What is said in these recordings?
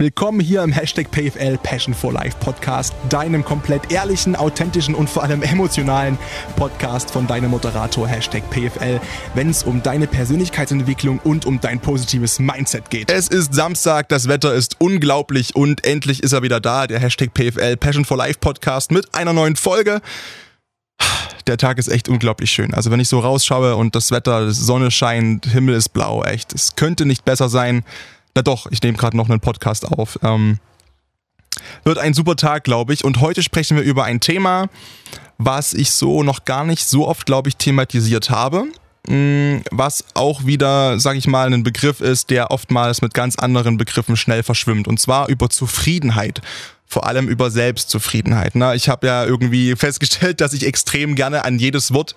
Willkommen hier im Hashtag PFL Passion for Life Podcast, deinem komplett ehrlichen, authentischen und vor allem emotionalen Podcast von deinem Moderator Hashtag PFL, wenn es um deine Persönlichkeitsentwicklung und um dein positives Mindset geht. Es ist Samstag, das Wetter ist unglaublich und endlich ist er wieder da, der Hashtag PFL Passion for Life Podcast mit einer neuen Folge. Der Tag ist echt unglaublich schön. Also wenn ich so rausschaue und das Wetter, Sonne scheint, Himmel ist blau, echt, es könnte nicht besser sein. Na doch, ich nehme gerade noch einen Podcast auf. Ähm, wird ein super Tag, glaube ich. Und heute sprechen wir über ein Thema, was ich so noch gar nicht so oft, glaube ich, thematisiert habe. Mm, was auch wieder, sage ich mal, ein Begriff ist, der oftmals mit ganz anderen Begriffen schnell verschwimmt. Und zwar über Zufriedenheit. Vor allem über Selbstzufriedenheit. Ne? Ich habe ja irgendwie festgestellt, dass ich extrem gerne an jedes Wort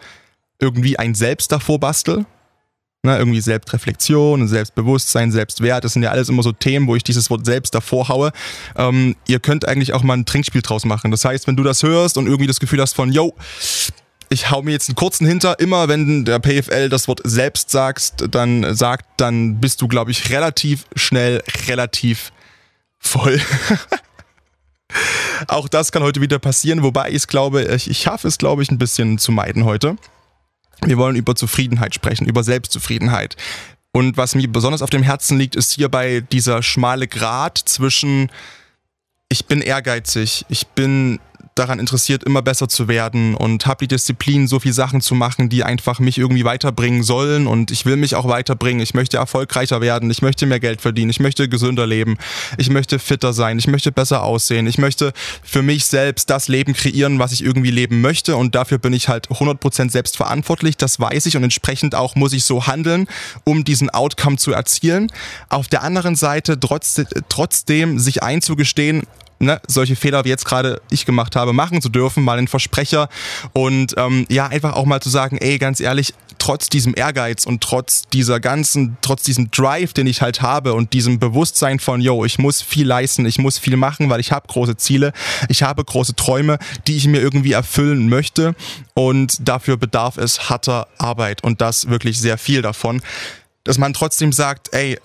irgendwie ein Selbst davor bastel. Ne, irgendwie Selbstreflexion, Selbstbewusstsein, Selbstwert, das sind ja alles immer so Themen, wo ich dieses Wort selbst davor haue. Ähm, ihr könnt eigentlich auch mal ein Trinkspiel draus machen. Das heißt, wenn du das hörst und irgendwie das Gefühl hast von, yo, ich hau mir jetzt einen kurzen hinter, immer wenn der PFL das Wort selbst sagst, dann sagt, dann bist du, glaube ich, relativ schnell, relativ voll. auch das kann heute wieder passieren, wobei ich es glaube, ich, ich schaffe es, glaube ich, ein bisschen zu meiden heute. Wir wollen über Zufriedenheit sprechen, über Selbstzufriedenheit. Und was mir besonders auf dem Herzen liegt, ist hierbei dieser schmale Grat zwischen ich bin ehrgeizig, ich bin daran interessiert, immer besser zu werden und habe die Disziplin, so viel Sachen zu machen, die einfach mich irgendwie weiterbringen sollen und ich will mich auch weiterbringen. Ich möchte erfolgreicher werden, ich möchte mehr Geld verdienen, ich möchte gesünder leben, ich möchte fitter sein, ich möchte besser aussehen, ich möchte für mich selbst das Leben kreieren, was ich irgendwie leben möchte und dafür bin ich halt 100% selbst verantwortlich, das weiß ich und entsprechend auch muss ich so handeln, um diesen Outcome zu erzielen. Auf der anderen Seite trotz, trotzdem sich einzugestehen, ne, solche Fehler wie jetzt gerade ich gemacht habe, machen zu dürfen, mal ein Versprecher und ähm, ja, einfach auch mal zu sagen, ey, ganz ehrlich, trotz diesem Ehrgeiz und trotz dieser ganzen, trotz diesem Drive, den ich halt habe und diesem Bewusstsein von, yo, ich muss viel leisten, ich muss viel machen, weil ich habe große Ziele, ich habe große Träume, die ich mir irgendwie erfüllen möchte und dafür bedarf es harter Arbeit und das wirklich sehr viel davon, dass man trotzdem sagt, ey,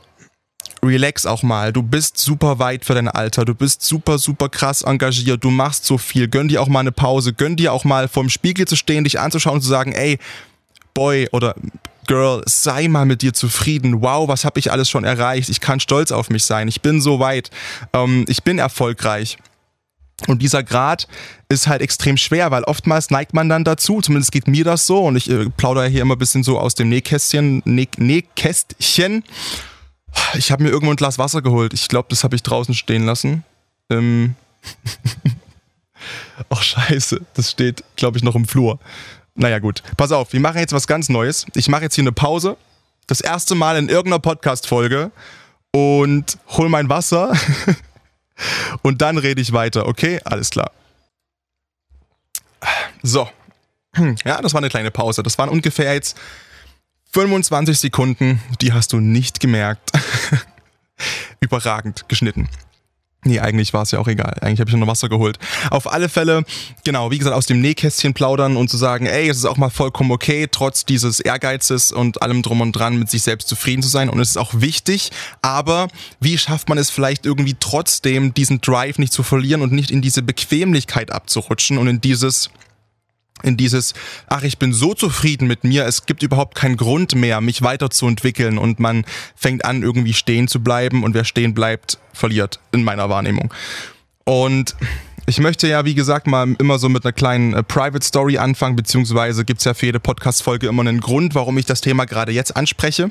relax auch mal. Du bist super weit für dein Alter. Du bist super, super krass engagiert. Du machst so viel. Gönn dir auch mal eine Pause. Gönn dir auch mal vorm Spiegel zu stehen, dich anzuschauen und zu sagen, ey, Boy oder Girl, sei mal mit dir zufrieden. Wow, was habe ich alles schon erreicht? Ich kann stolz auf mich sein. Ich bin so weit. Ähm, ich bin erfolgreich. Und dieser Grad ist halt extrem schwer, weil oftmals neigt man dann dazu, zumindest geht mir das so, und ich äh, plaudere hier immer ein bisschen so aus dem Nähkästchen, Näh Nähkästchen ich habe mir irgendwo ein Glas Wasser geholt. Ich glaube, das habe ich draußen stehen lassen. Ähm Ach scheiße, das steht, glaube ich, noch im Flur. Naja gut, pass auf, wir machen jetzt was ganz Neues. Ich mache jetzt hier eine Pause. Das erste Mal in irgendeiner Podcast-Folge und hol mein Wasser und dann rede ich weiter, okay? Alles klar. So. Ja, das war eine kleine Pause. Das waren ungefähr jetzt 25 Sekunden, die hast du nicht gemerkt. Überragend geschnitten. Nee, eigentlich war es ja auch egal. Eigentlich habe ich nur Wasser geholt. Auf alle Fälle, genau, wie gesagt, aus dem Nähkästchen plaudern und zu sagen, ey, es ist auch mal vollkommen okay, trotz dieses Ehrgeizes und allem drum und dran mit sich selbst zufrieden zu sein. Und es ist auch wichtig, aber wie schafft man es vielleicht irgendwie trotzdem, diesen Drive nicht zu verlieren und nicht in diese Bequemlichkeit abzurutschen und in dieses, in dieses, ach, ich bin so zufrieden mit mir, es gibt überhaupt keinen Grund mehr, mich weiterzuentwickeln und man fängt an, irgendwie stehen zu bleiben und wer stehen bleibt, verliert in meiner Wahrnehmung. Und ich möchte ja, wie gesagt, mal immer so mit einer kleinen äh, Private Story anfangen, beziehungsweise gibt's ja für jede Podcast-Folge immer einen Grund, warum ich das Thema gerade jetzt anspreche.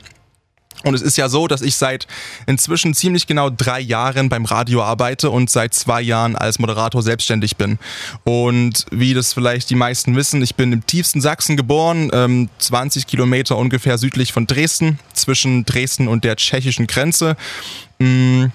Und es ist ja so, dass ich seit inzwischen ziemlich genau drei Jahren beim Radio arbeite und seit zwei Jahren als Moderator selbstständig bin. Und wie das vielleicht die meisten wissen, ich bin im tiefsten Sachsen geboren, ähm, 20 Kilometer ungefähr südlich von Dresden, zwischen Dresden und der tschechischen Grenze. Mm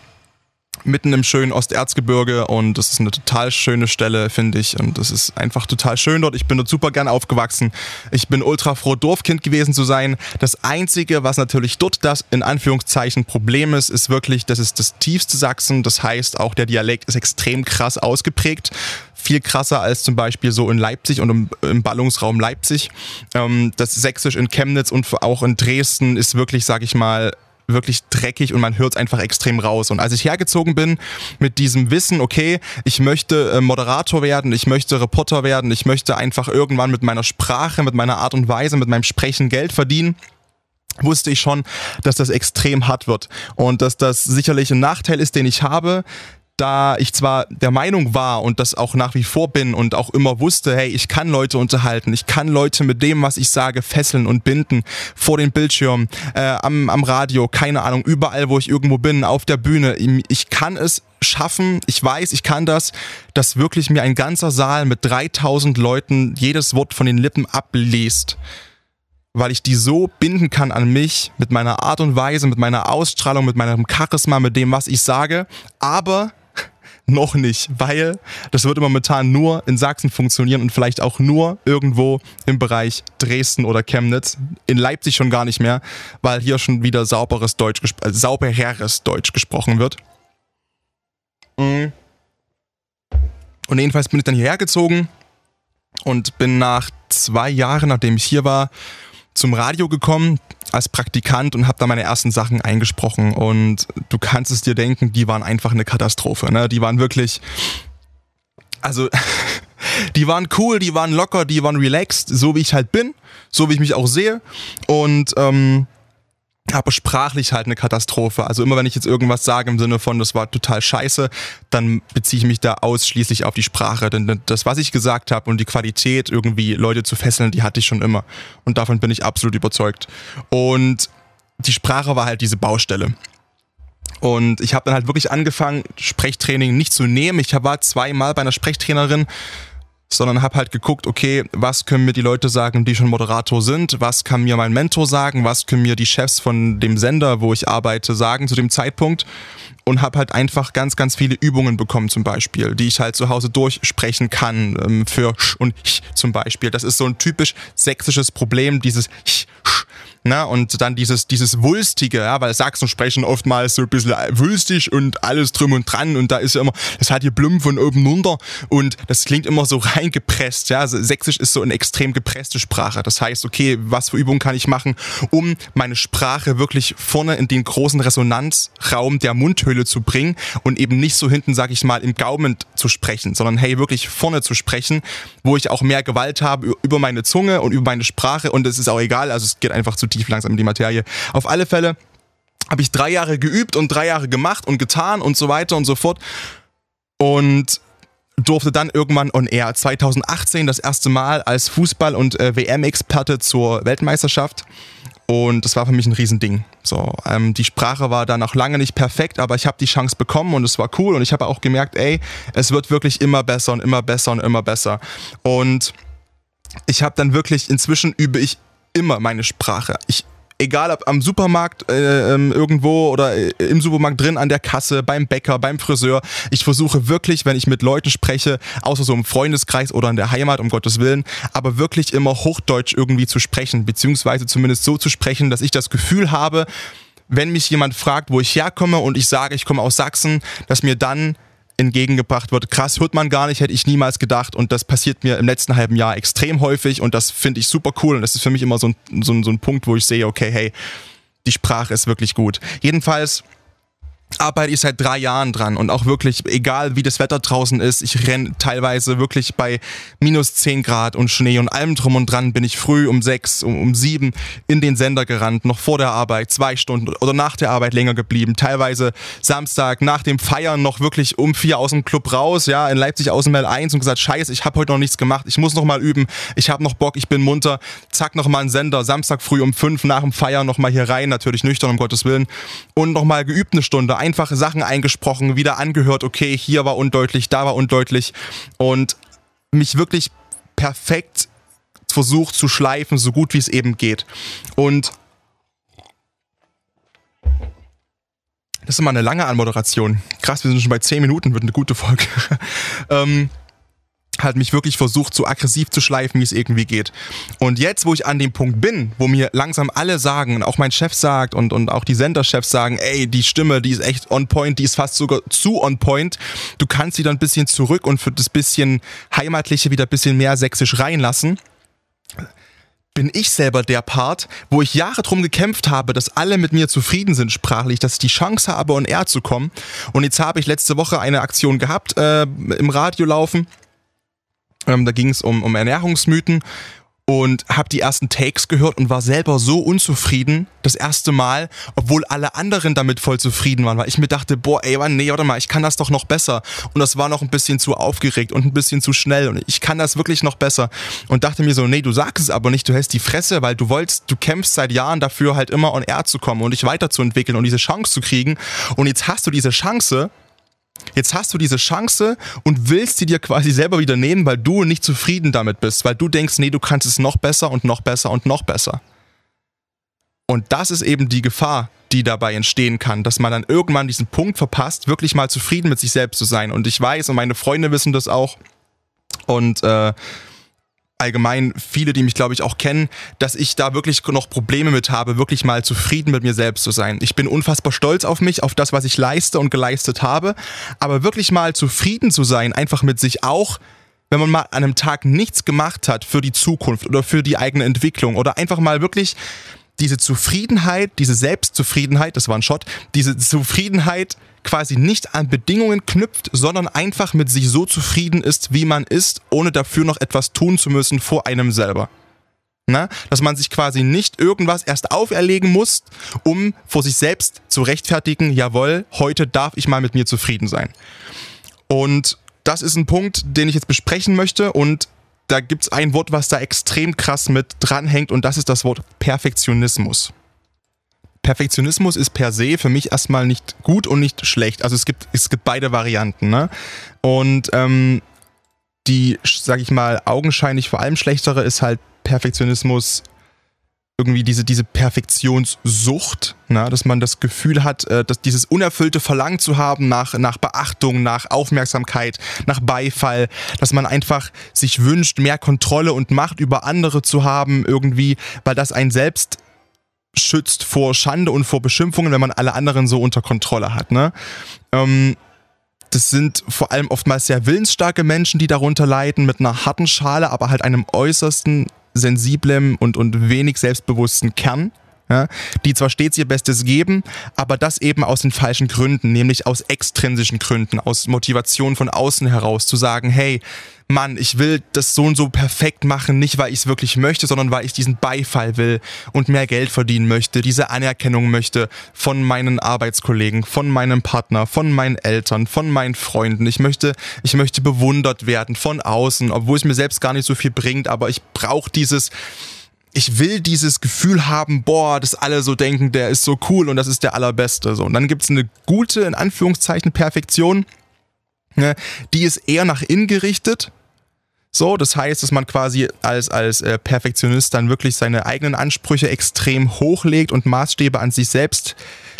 mitten im schönen Osterzgebirge und das ist eine total schöne Stelle, finde ich. Und das ist einfach total schön dort. Ich bin dort super gern aufgewachsen. Ich bin ultra froh, Dorfkind gewesen zu sein. Das Einzige, was natürlich dort das in Anführungszeichen Problem ist, ist wirklich, das ist das tiefste Sachsen. Das heißt, auch der Dialekt ist extrem krass ausgeprägt. Viel krasser als zum Beispiel so in Leipzig und im, im Ballungsraum Leipzig. Ähm, das Sächsisch in Chemnitz und auch in Dresden ist wirklich, sag ich mal, wirklich dreckig und man hört einfach extrem raus. Und als ich hergezogen bin mit diesem Wissen, okay, ich möchte äh, Moderator werden, ich möchte Reporter werden, ich möchte einfach irgendwann mit meiner Sprache, mit meiner Art und Weise, mit meinem Sprechen Geld verdienen, wusste ich schon, dass das extrem hart wird und dass das sicherlich ein Nachteil ist, den ich habe, da ich zwar der Meinung war und das auch nach wie vor bin und auch immer wusste, hey, ich kann Leute unterhalten, ich kann Leute mit dem, was ich sage, fesseln und binden, vor den Bildschirmen, äh, am, am Radio, keine Ahnung, überall, wo ich irgendwo bin, auf der Bühne, ich kann es schaffen, ich weiß, ich kann das, dass wirklich mir ein ganzer Saal mit 3000 Leuten jedes Wort von den Lippen abliest weil ich die so binden kann an mich mit meiner Art und Weise, mit meiner Ausstrahlung, mit meinem Charisma, mit dem, was ich sage. Aber noch nicht, weil das wird momentan nur in Sachsen funktionieren und vielleicht auch nur irgendwo im Bereich Dresden oder Chemnitz. In Leipzig schon gar nicht mehr, weil hier schon wieder sauberes Deutsch, äh, saubereres Deutsch gesprochen wird. Mhm. Und jedenfalls bin ich dann hierher gezogen und bin nach zwei Jahren, nachdem ich hier war, zum Radio gekommen als Praktikant und habe da meine ersten Sachen eingesprochen. Und du kannst es dir denken, die waren einfach eine Katastrophe. Ne? Die waren wirklich, also die waren cool, die waren locker, die waren relaxed, so wie ich halt bin, so wie ich mich auch sehe. Und ähm, aber sprachlich halt eine Katastrophe. Also immer wenn ich jetzt irgendwas sage im Sinne von, das war total scheiße, dann beziehe ich mich da ausschließlich auf die Sprache. Denn das, was ich gesagt habe und die Qualität, irgendwie Leute zu fesseln, die hatte ich schon immer. Und davon bin ich absolut überzeugt. Und die Sprache war halt diese Baustelle. Und ich habe dann halt wirklich angefangen, Sprechtraining nicht zu nehmen. Ich war zweimal bei einer Sprechtrainerin sondern habe halt geguckt, okay, was können mir die Leute sagen, die schon Moderator sind, was kann mir mein Mentor sagen, was können mir die Chefs von dem Sender, wo ich arbeite, sagen zu dem Zeitpunkt? Und habe halt einfach ganz, ganz viele Übungen bekommen zum Beispiel, die ich halt zu Hause durchsprechen kann ähm, für sch und ch zum Beispiel. Das ist so ein typisch sächsisches Problem, dieses ch, sch Ne? Und dann dieses, dieses Wulstige, ja, weil Sachsen sprechen oftmals so ein bisschen wulstig und alles drum und dran und da ist ja immer, das hat hier Blum von oben runter und das klingt immer so reingepresst. Ja? Also Sächsisch ist so eine extrem gepresste Sprache. Das heißt, okay, was für Übungen kann ich machen, um meine Sprache wirklich vorne in den großen Resonanzraum der Mundhöhle zu bringen und eben nicht so hinten, sag ich mal, im Gaumen zu sprechen, sondern hey, wirklich vorne zu sprechen, wo ich auch mehr Gewalt habe über meine Zunge und über meine Sprache und es ist auch egal, also es geht einfach zu tief langsam in die Materie. Auf alle Fälle habe ich drei Jahre geübt und drei Jahre gemacht und getan und so weiter und so fort. Und durfte dann irgendwann on air 2018 das erste Mal als Fußball- und äh, WM-Experte zur Weltmeisterschaft. Und das war für mich ein Riesending. So, ähm, die Sprache war da noch lange nicht perfekt, aber ich habe die Chance bekommen und es war cool. Und ich habe auch gemerkt, ey, es wird wirklich immer besser und immer besser und immer besser. Und ich habe dann wirklich, inzwischen übe ich immer meine Sprache. Ich egal ob am Supermarkt äh, ähm, irgendwo oder äh, im Supermarkt drin an der Kasse, beim Bäcker, beim Friseur. Ich versuche wirklich, wenn ich mit Leuten spreche, außer so im Freundeskreis oder in der Heimat, um Gottes Willen, aber wirklich immer Hochdeutsch irgendwie zu sprechen, beziehungsweise zumindest so zu sprechen, dass ich das Gefühl habe, wenn mich jemand fragt, wo ich herkomme und ich sage, ich komme aus Sachsen, dass mir dann entgegengebracht wird. Krass, hört man gar nicht, hätte ich niemals gedacht. Und das passiert mir im letzten halben Jahr extrem häufig und das finde ich super cool. Und das ist für mich immer so ein, so, ein, so ein Punkt, wo ich sehe, okay, hey, die Sprache ist wirklich gut. Jedenfalls arbeite ich seit drei Jahren dran und auch wirklich, egal wie das Wetter draußen ist, ich renne teilweise wirklich bei minus zehn Grad und Schnee und allem drum und dran bin ich früh um sechs, um, um sieben in den Sender gerannt, noch vor der Arbeit, zwei Stunden oder nach der Arbeit länger geblieben, teilweise Samstag nach dem Feiern noch wirklich um vier aus dem Club raus, ja, in Leipzig aus dem L1 und gesagt, scheiße, ich habe heute noch nichts gemacht, ich muss noch mal üben, ich habe noch Bock, ich bin munter, zack, noch mal ein Sender, Samstag früh um fünf nach dem Feiern noch mal hier rein, natürlich nüchtern, um Gottes Willen und noch mal geübt eine Stunde, einfach Sachen eingesprochen, wieder angehört, okay, hier war undeutlich, da war undeutlich und mich wirklich perfekt versucht zu schleifen, so gut wie es eben geht. Und das ist immer eine lange Anmoderation. Krass, wir sind schon bei 10 Minuten, wird eine gute Folge. ähm, halt mich wirklich versucht, so aggressiv zu schleifen, wie es irgendwie geht. Und jetzt, wo ich an dem Punkt bin, wo mir langsam alle sagen, und auch mein Chef sagt und, und auch die Senderchefs sagen, ey, die Stimme, die ist echt on point, die ist fast sogar zu on point, du kannst sie dann ein bisschen zurück und für das bisschen Heimatliche wieder ein bisschen mehr sächsisch reinlassen bin ich selber der Part, wo ich Jahre drum gekämpft habe, dass alle mit mir zufrieden sind sprachlich, dass ich die Chance habe, on air zu kommen. Und jetzt habe ich letzte Woche eine Aktion gehabt, äh, im Radio laufen. Ähm, da ging es um, um Ernährungsmythen und habe die ersten Takes gehört und war selber so unzufrieden das erste Mal, obwohl alle anderen damit voll zufrieden waren, weil ich mir dachte, boah, ey, Mann, nee, warte mal, ich kann das doch noch besser. Und das war noch ein bisschen zu aufgeregt und ein bisschen zu schnell und ich kann das wirklich noch besser. Und dachte mir so, nee, du sagst es aber nicht, du hältst die Fresse, weil du wolltest, du kämpfst seit Jahren dafür halt immer on air zu kommen und dich weiterzuentwickeln und diese Chance zu kriegen. Und jetzt hast du diese Chance Jetzt hast du diese Chance und willst sie dir quasi selber wieder nehmen, weil du nicht zufrieden damit bist, weil du denkst, nee, du kannst es noch besser und noch besser und noch besser. Und das ist eben die Gefahr, die dabei entstehen kann, dass man dann irgendwann diesen Punkt verpasst, wirklich mal zufrieden mit sich selbst zu sein. Und ich weiß, und meine Freunde wissen das auch, und äh, allgemein viele, die mich, glaube ich, auch kennen, dass ich da wirklich noch Probleme mit habe, wirklich mal zufrieden mit mir selbst zu sein. Ich bin unfassbar stolz auf mich, auf das, was ich leiste und geleistet habe, aber wirklich mal zufrieden zu sein, einfach mit sich auch, wenn man mal an einem Tag nichts gemacht hat für die Zukunft oder für die eigene Entwicklung oder einfach mal wirklich diese Zufriedenheit, diese Selbstzufriedenheit, das war ein Shot, diese Zufriedenheit quasi nicht an Bedingungen knüpft, sondern einfach mit sich so zufrieden ist, wie man ist, ohne dafür noch etwas tun zu müssen vor einem selber. Na? Dass man sich quasi nicht irgendwas erst auferlegen muss, um vor sich selbst zu rechtfertigen, jawohl, heute darf ich mal mit mir zufrieden sein. Und das ist ein Punkt, den ich jetzt besprechen möchte und da gibt es ein Wort, was da extrem krass mit dranhängt und das ist das Wort Perfektionismus. Perfektionismus ist per se für mich erstmal nicht gut und nicht schlecht. Also es gibt, es gibt beide Varianten. Ne? Und ähm, die, sag ich mal, augenscheinlich vor allem schlechtere ist halt Perfektionismus irgendwie diese, diese Perfektionssucht, na, dass man das Gefühl hat, äh, dass dieses unerfüllte Verlangen zu haben nach, nach Beachtung, nach Aufmerksamkeit, nach Beifall, dass man einfach sich wünscht, mehr Kontrolle und Macht über andere zu haben, irgendwie, weil das einen selbst schützt vor Schande und vor Beschimpfungen, wenn man alle anderen so unter Kontrolle hat. Ne? Ähm, das sind vor allem oftmals sehr willensstarke Menschen, die darunter leiden, mit einer harten Schale, aber halt einem äußersten sensiblen und, und wenig selbstbewussten Kern ja, die zwar stets ihr Bestes geben, aber das eben aus den falschen Gründen, nämlich aus extrinsischen Gründen, aus Motivation von außen heraus, zu sagen, hey, Mann, ich will das so und so perfekt machen, nicht weil ich es wirklich möchte, sondern weil ich diesen Beifall will und mehr Geld verdienen möchte, diese Anerkennung möchte von meinen Arbeitskollegen, von meinem Partner, von meinen Eltern, von meinen Freunden. Ich möchte, ich möchte bewundert werden von außen, obwohl es mir selbst gar nicht so viel bringt, aber ich brauche dieses ich will dieses Gefühl haben, boah, dass alle so denken, der ist so cool und das ist der allerbeste. So. Und dann gibt's eine gute, in Anführungszeichen, Perfektion, ne, die ist eher nach innen gerichtet. So, das heißt, dass man quasi als, als äh, Perfektionist dann wirklich seine eigenen Ansprüche extrem hochlegt und Maßstäbe an sich selbst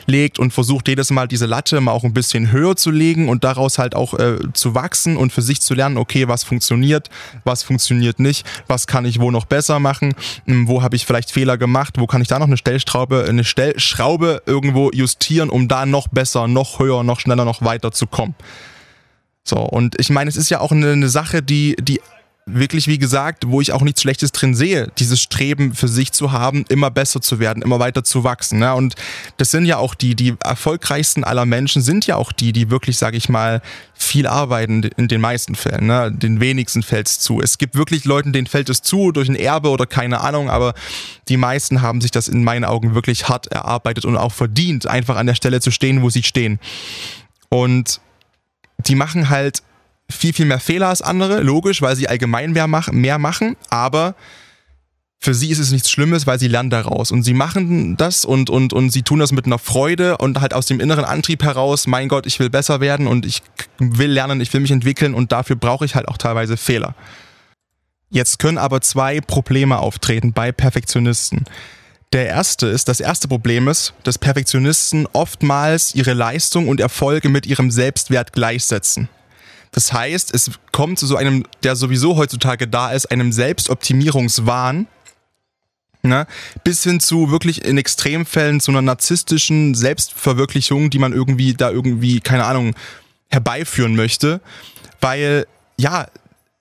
legt und versucht jedes Mal diese Latte mal auch ein bisschen höher zu legen und daraus halt auch äh, zu wachsen und für sich zu lernen, okay, was funktioniert, was funktioniert nicht, was kann ich wo noch besser machen, hm, wo habe ich vielleicht Fehler gemacht, wo kann ich da noch eine Stellschraube, eine Stellschraube irgendwo justieren, um da noch besser, noch höher, noch schneller, noch weiter zu kommen. So, und ich meine, es ist ja auch eine, eine Sache, die, die wirklich, wie gesagt, wo ich auch nichts Schlechtes drin sehe, dieses Streben für sich zu haben, immer besser zu werden, immer weiter zu wachsen. Ne? Und das sind ja auch die, die erfolgreichsten aller Menschen sind ja auch die, die wirklich, sage ich mal, viel arbeiten in den meisten Fällen. Ne? Den wenigsten fällt es zu. Es gibt wirklich Leuten, denen fällt es zu durch ein Erbe oder keine Ahnung, aber die meisten haben sich das in meinen Augen wirklich hart erarbeitet und auch verdient, einfach an der Stelle zu stehen, wo sie stehen. Und die machen halt viel, viel mehr Fehler als andere, logisch, weil sie allgemein mehr, mach, mehr machen, aber für sie ist es nichts Schlimmes, weil sie lernen daraus. Und sie machen das und, und, und sie tun das mit einer Freude und halt aus dem inneren Antrieb heraus, mein Gott, ich will besser werden und ich will lernen, ich will mich entwickeln und dafür brauche ich halt auch teilweise Fehler. Jetzt können aber zwei Probleme auftreten bei Perfektionisten. Der erste ist, das erste Problem ist, dass Perfektionisten oftmals ihre Leistung und Erfolge mit ihrem Selbstwert gleichsetzen. Das heißt, es kommt zu so einem, der sowieso heutzutage da ist, einem Selbstoptimierungswahn, Ne? Bis hin zu wirklich in Extremfällen zu einer narzisstischen Selbstverwirklichung, die man irgendwie da irgendwie, keine Ahnung, herbeiführen möchte. Weil, ja,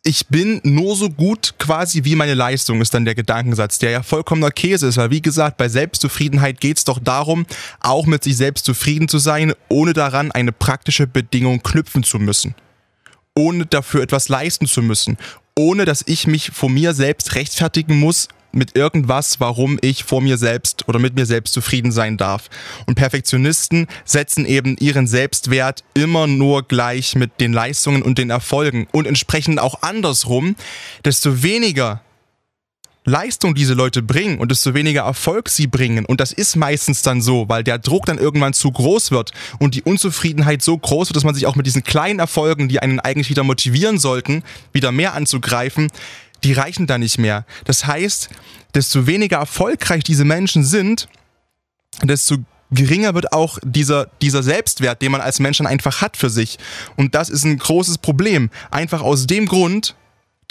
ich bin nur so gut quasi wie meine Leistung, ist dann der Gedankensatz, der ja vollkommener Käse ist, weil wie gesagt, bei Selbstzufriedenheit geht es doch darum, auch mit sich selbst zufrieden zu sein, ohne daran eine praktische Bedingung knüpfen zu müssen. Ohne dafür etwas leisten zu müssen. Ohne dass ich mich vor mir selbst rechtfertigen muss, mit irgendwas, warum ich vor mir selbst oder mit mir selbst zufrieden sein darf. Und Perfektionisten setzen eben ihren Selbstwert immer nur gleich mit den Leistungen und den Erfolgen und entsprechend auch andersrum, desto weniger Leistung diese Leute bringen und desto weniger Erfolg sie bringen. Und das ist meistens dann so, weil der Druck dann irgendwann zu groß wird und die Unzufriedenheit so groß wird, dass man sich auch mit diesen kleinen Erfolgen, die einen eigentlich wieder motivieren sollten, wieder mehr anzugreifen, die reichen da nicht mehr. Das heißt, desto weniger erfolgreich diese Menschen sind, desto geringer wird auch dieser, dieser Selbstwert, den man als Mensch dann einfach hat für sich. Und das ist ein großes Problem. Einfach aus dem Grund,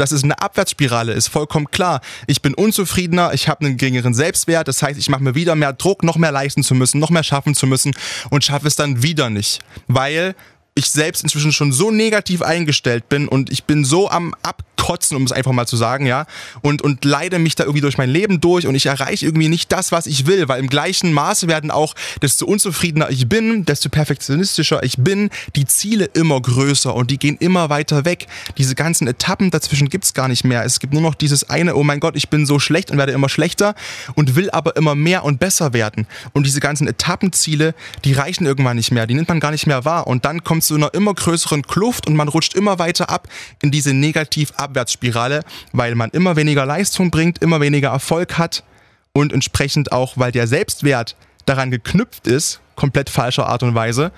dass es eine Abwärtsspirale ist, vollkommen klar. Ich bin unzufriedener, ich habe einen geringeren Selbstwert, das heißt, ich mache mir wieder mehr Druck, noch mehr leisten zu müssen, noch mehr schaffen zu müssen und schaffe es dann wieder nicht, weil ich selbst inzwischen schon so negativ eingestellt bin und ich bin so am Ab kotzen, um es einfach mal zu sagen, ja, und, und leide mich da irgendwie durch mein Leben durch und ich erreiche irgendwie nicht das, was ich will, weil im gleichen Maße werden auch, desto unzufriedener ich bin, desto perfektionistischer ich bin, die Ziele immer größer und die gehen immer weiter weg. Diese ganzen Etappen dazwischen gibt's gar nicht mehr. Es gibt nur noch dieses eine, oh mein Gott, ich bin so schlecht und werde immer schlechter und will aber immer mehr und besser werden. Und diese ganzen Etappenziele, die reichen irgendwann nicht mehr, die nimmt man gar nicht mehr wahr und dann kommt zu einer immer größeren Kluft und man rutscht immer weiter ab in diese negativ ab Abwärtsspirale, weil man immer weniger Leistung bringt, immer weniger Erfolg hat und entsprechend auch, weil der Selbstwert daran geknüpft ist, komplett falscher Art und Weise,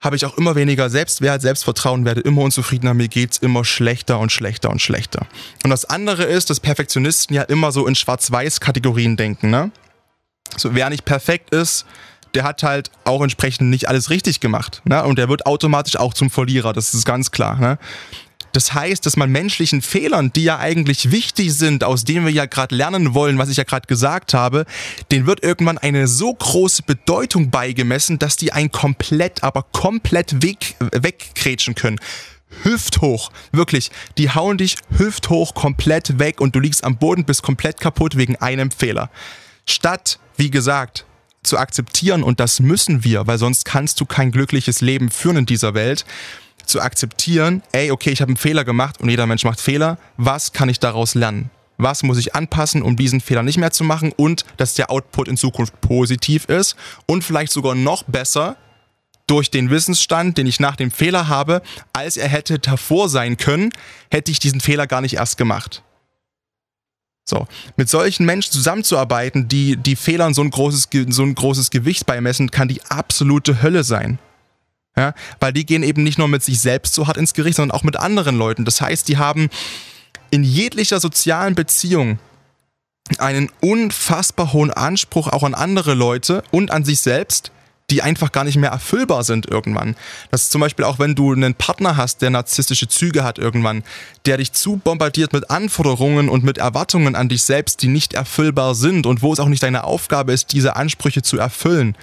habe ich auch immer weniger Selbstwert, Selbstvertrauen, werde immer unzufriedener, mir geht es immer schlechter und schlechter und schlechter. Und das andere ist, dass Perfektionisten ja immer so in Schwarz-Weiß-Kategorien denken, ne? So, wer nicht perfekt ist, der hat halt auch entsprechend nicht alles richtig gemacht. Ne? Und der wird automatisch auch zum Verlierer, das ist ganz klar. Ne? Das heißt, dass man menschlichen Fehlern, die ja eigentlich wichtig sind, aus denen wir ja gerade lernen wollen, was ich ja gerade gesagt habe, den wird irgendwann eine so große Bedeutung beigemessen, dass die einen komplett, aber komplett weg, wegkrätschen können hüfthoch. Wirklich, die hauen dich hüfthoch komplett weg und du liegst am Boden, bist komplett kaputt wegen einem Fehler. Statt, wie gesagt, zu akzeptieren, und das müssen wir, weil sonst kannst du kein glückliches Leben führen in dieser Welt, zu akzeptieren, ey, okay, ich habe einen Fehler gemacht und jeder Mensch macht Fehler, was kann ich daraus lernen? Was muss ich anpassen, um diesen Fehler nicht mehr zu machen und dass der Output in Zukunft positiv ist und vielleicht sogar noch besser durch den Wissensstand, den ich nach dem Fehler habe, als er hätte davor sein können, hätte ich diesen Fehler gar nicht erst gemacht. So, mit solchen Menschen zusammenzuarbeiten, die die Fehlern so ein großes, so ein großes Gewicht beimessen, kann die absolute Hölle sein. Ja, weil die gehen eben nicht nur mit sich selbst so hart ins Gericht, sondern auch mit anderen Leuten. Das heißt, die haben in jeglicher sozialen Beziehung einen unfassbar hohen Anspruch auch an andere Leute und an sich selbst, die einfach gar nicht mehr erfüllbar sind irgendwann. Das ist zum Beispiel auch, wenn du einen Partner hast, der narzisstische Züge hat irgendwann, der dich zu bombardiert mit Anforderungen und mit Erwartungen an dich selbst, die nicht erfüllbar sind und wo es auch nicht deine Aufgabe ist, diese Ansprüche zu erfüllen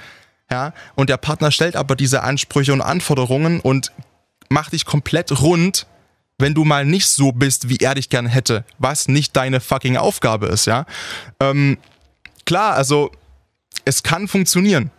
ja, und der Partner stellt aber diese Ansprüche und Anforderungen und macht dich komplett rund, wenn du mal nicht so bist, wie er dich gern hätte, was nicht deine fucking Aufgabe ist, ja. Ähm, klar, also es kann funktionieren.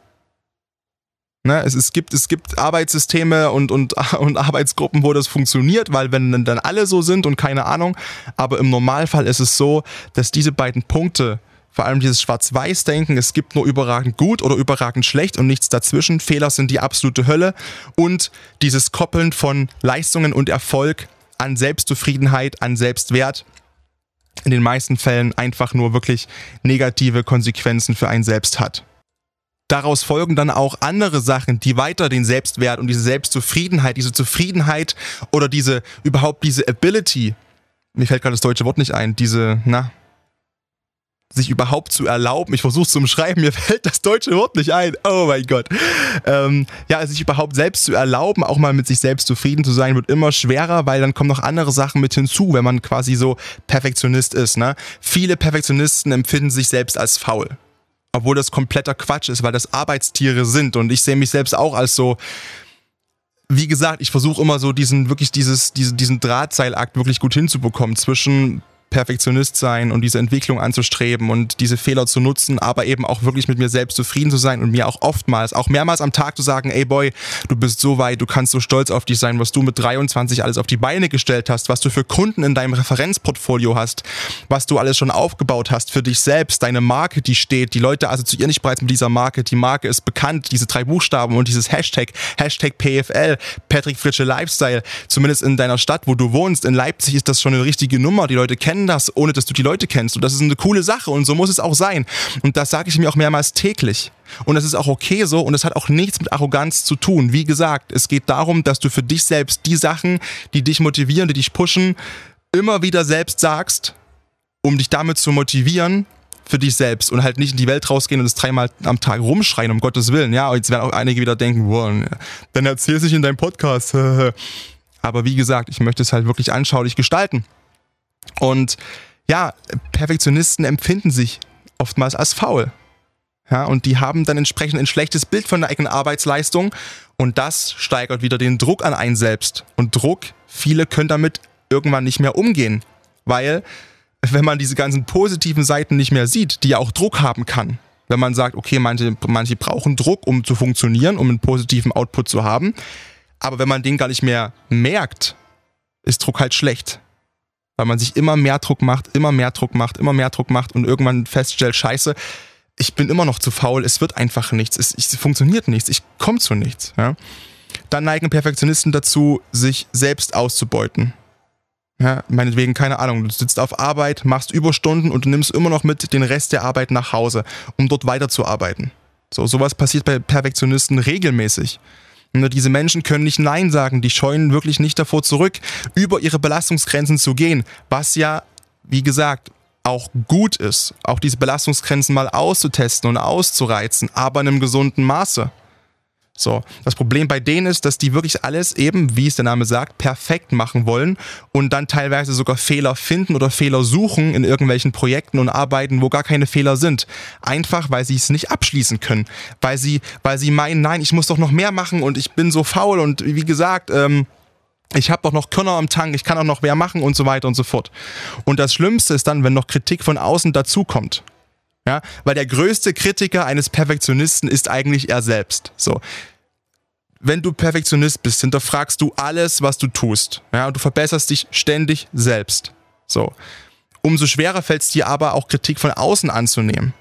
Ne, es, es, gibt, es gibt Arbeitssysteme und, und, und Arbeitsgruppen, wo das funktioniert, weil wenn dann alle so sind und keine Ahnung, aber im Normalfall ist es so, dass diese beiden Punkte vor allem dieses Schwarz-Weiß-Denken, es gibt nur überragend gut oder überragend schlecht und nichts dazwischen. Fehler sind die absolute Hölle. Und dieses Koppeln von Leistungen und Erfolg an Selbstzufriedenheit, an Selbstwert, in den meisten Fällen einfach nur wirklich negative Konsequenzen für einen selbst hat. Daraus folgen dann auch andere Sachen, die weiter den Selbstwert und diese Selbstzufriedenheit, diese Zufriedenheit oder diese überhaupt diese Ability, mir fällt gerade das deutsche Wort nicht ein, diese, na, sich überhaupt zu erlauben, ich versuche es zu umschreiben, mir fällt das deutsche Wort nicht ein, oh mein Gott. Ähm, ja, sich überhaupt selbst zu erlauben, auch mal mit sich selbst zufrieden zu sein, wird immer schwerer, weil dann kommen noch andere Sachen mit hinzu, wenn man quasi so Perfektionist ist. Ne? Viele Perfektionisten empfinden sich selbst als faul. Obwohl das kompletter Quatsch ist, weil das Arbeitstiere sind. Und ich sehe mich selbst auch als so, wie gesagt, ich versuche immer so diesen, wirklich dieses, diesen, diesen Drahtseilakt wirklich gut hinzubekommen zwischen Perfektionist sein und diese Entwicklung anzustreben und diese Fehler zu nutzen, aber eben auch wirklich mit mir selbst zufrieden zu sein und mir auch oftmals, auch mehrmals am Tag zu sagen, ey Boy, du bist so weit, du kannst so stolz auf dich sein, was du mit 23 alles auf die Beine gestellt hast, was du für Kunden in deinem Referenzportfolio hast, was du alles schon aufgebaut hast für dich selbst, deine Marke, die steht, die Leute assoziieren dich bereits mit dieser Marke, die Marke ist bekannt, diese drei Buchstaben und dieses Hashtag, Hashtag PFL, Patrick Fritsche Lifestyle, zumindest in deiner Stadt, wo du wohnst, in Leipzig ist das schon eine richtige Nummer, die Leute kennen kennen das, ohne dass du die Leute kennst. Und das ist eine coole Sache und so muss es auch sein. Und das sage ich mir auch mehrmals täglich. Und das ist auch okay so und es hat auch nichts mit Arroganz zu tun. Wie gesagt, es geht darum, dass du für dich selbst die Sachen, die dich motivieren, die dich pushen, immer wieder selbst sagst, um dich damit zu motivieren, für dich selbst und halt nicht in die Welt rausgehen und es dreimal am Tag rumschreien, um Gottes Willen. Ja, und jetzt werden auch einige wieder denken, wow, dann erzähl es nicht in deinem Podcast. Aber wie gesagt, ich möchte es halt wirklich anschaulich gestalten. Und ja, Perfektionisten empfinden sich oftmals als faul. Ja, und die haben dann entsprechend ein schlechtes Bild von der eigenen Arbeitsleistung und das steigert wieder den Druck an einen selbst. Und Druck, viele können damit irgendwann nicht mehr umgehen, weil wenn man diese ganzen positiven Seiten nicht mehr sieht, die ja auch Druck haben kann, wenn man sagt, okay, manche, manche brauchen Druck, um zu funktionieren, um einen positiven Output zu haben, aber wenn man den gar nicht mehr merkt, ist Druck halt schlecht weil man sich immer mehr Druck macht, immer mehr Druck macht, immer mehr Druck macht und irgendwann feststellt, scheiße, ich bin immer noch zu faul, es wird einfach nichts, es, es funktioniert nichts, ich komme zu nichts. Ja? Dann neigen Perfektionisten dazu, sich selbst auszubeuten. Ja, meinetwegen, keine Ahnung, du sitzt auf Arbeit, machst Überstunden und nimmst immer noch mit den Rest der Arbeit nach Hause, um dort weiterzuarbeiten. So, sowas passiert bei Perfektionisten regelmäßig. Ne, diese Menschen können nicht Nein sagen, die scheuen wirklich nicht davor zurück, über ihre Belastungsgrenzen zu gehen, was ja, wie gesagt, auch gut ist, auch diese Belastungsgrenzen mal auszutesten und auszureizen, aber in einem gesunden Maße. So, das Problem bei denen ist, dass die wirklich alles eben, wie es der Name sagt, perfekt machen wollen und dann teilweise sogar Fehler finden oder Fehler suchen in irgendwelchen Projekten und Arbeiten, wo gar keine Fehler sind. Einfach, weil sie es nicht abschließen können. Weil sie, weil sie meinen, nein, ich muss doch noch mehr machen und ich bin so faul und wie gesagt, ähm, ich habe doch noch Körner am Tank, ich kann auch noch mehr machen und so weiter und so fort. Und das Schlimmste ist dann, wenn noch Kritik von außen dazukommt. Ja, weil der größte Kritiker eines Perfektionisten ist eigentlich er selbst. So. Wenn du Perfektionist bist, hinterfragst du alles, was du tust. Ja, und du verbesserst dich ständig selbst. So. Umso schwerer fällt es dir aber auch Kritik von außen anzunehmen.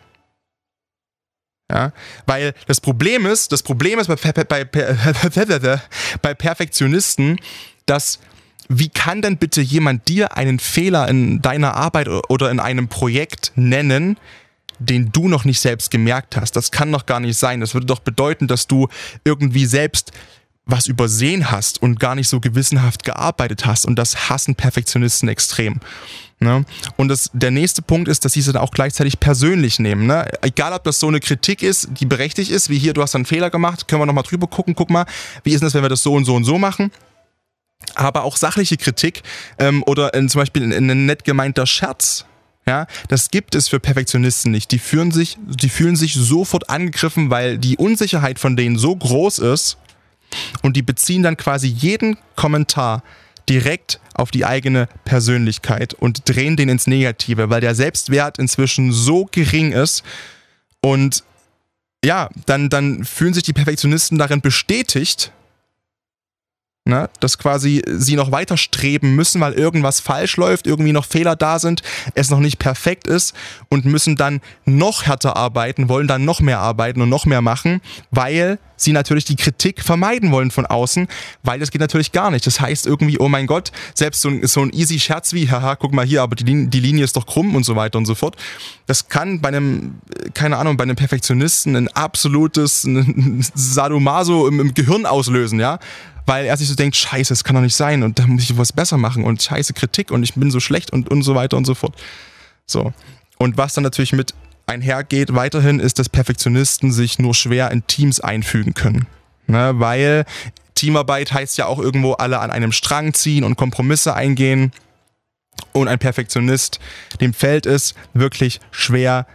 Ja, weil das Problem ist, das Problem ist bei, bei, bei, bei Perfektionisten, dass wie kann denn bitte jemand dir einen Fehler in deiner Arbeit oder in einem Projekt nennen, den du noch nicht selbst gemerkt hast. Das kann doch gar nicht sein. Das würde doch bedeuten, dass du irgendwie selbst was übersehen hast und gar nicht so gewissenhaft gearbeitet hast. Und das hassen Perfektionisten extrem. Ne? Und das, der nächste Punkt ist, dass sie es dann auch gleichzeitig persönlich nehmen. Ne? Egal, ob das so eine Kritik ist, die berechtigt ist, wie hier, du hast einen Fehler gemacht, können wir nochmal drüber gucken, guck mal, wie ist das, wenn wir das so und so und so machen? Aber auch sachliche Kritik ähm, oder in, zum Beispiel ein nett gemeinter Scherz ja, das gibt es für Perfektionisten nicht. Die fühlen sich, die fühlen sich sofort angegriffen, weil die Unsicherheit von denen so groß ist und die beziehen dann quasi jeden Kommentar direkt auf die eigene Persönlichkeit und drehen den ins Negative, weil der Selbstwert inzwischen so gering ist und ja, dann, dann fühlen sich die Perfektionisten darin bestätigt, Ne? Dass quasi sie noch weiter streben müssen, weil irgendwas falsch läuft, irgendwie noch Fehler da sind, es noch nicht perfekt ist und müssen dann noch härter arbeiten, wollen dann noch mehr arbeiten und noch mehr machen, weil sie natürlich die Kritik vermeiden wollen von außen, weil das geht natürlich gar nicht. Das heißt irgendwie, oh mein Gott, selbst so ein, so ein easy Scherz wie, haha, guck mal hier, aber die Linie, die Linie ist doch krumm und so weiter und so fort. Das kann bei einem, keine Ahnung, bei einem Perfektionisten ein absolutes ein Sadomaso im, im Gehirn auslösen, ja weil er sich so denkt, scheiße, das kann doch nicht sein und da muss ich was besser machen und scheiße Kritik und ich bin so schlecht und, und so weiter und so fort. So. Und was dann natürlich mit einhergeht weiterhin, ist, dass Perfektionisten sich nur schwer in Teams einfügen können. Ne? Weil Teamarbeit heißt ja auch irgendwo alle an einem Strang ziehen und Kompromisse eingehen. Und ein Perfektionist, dem fällt es wirklich schwer,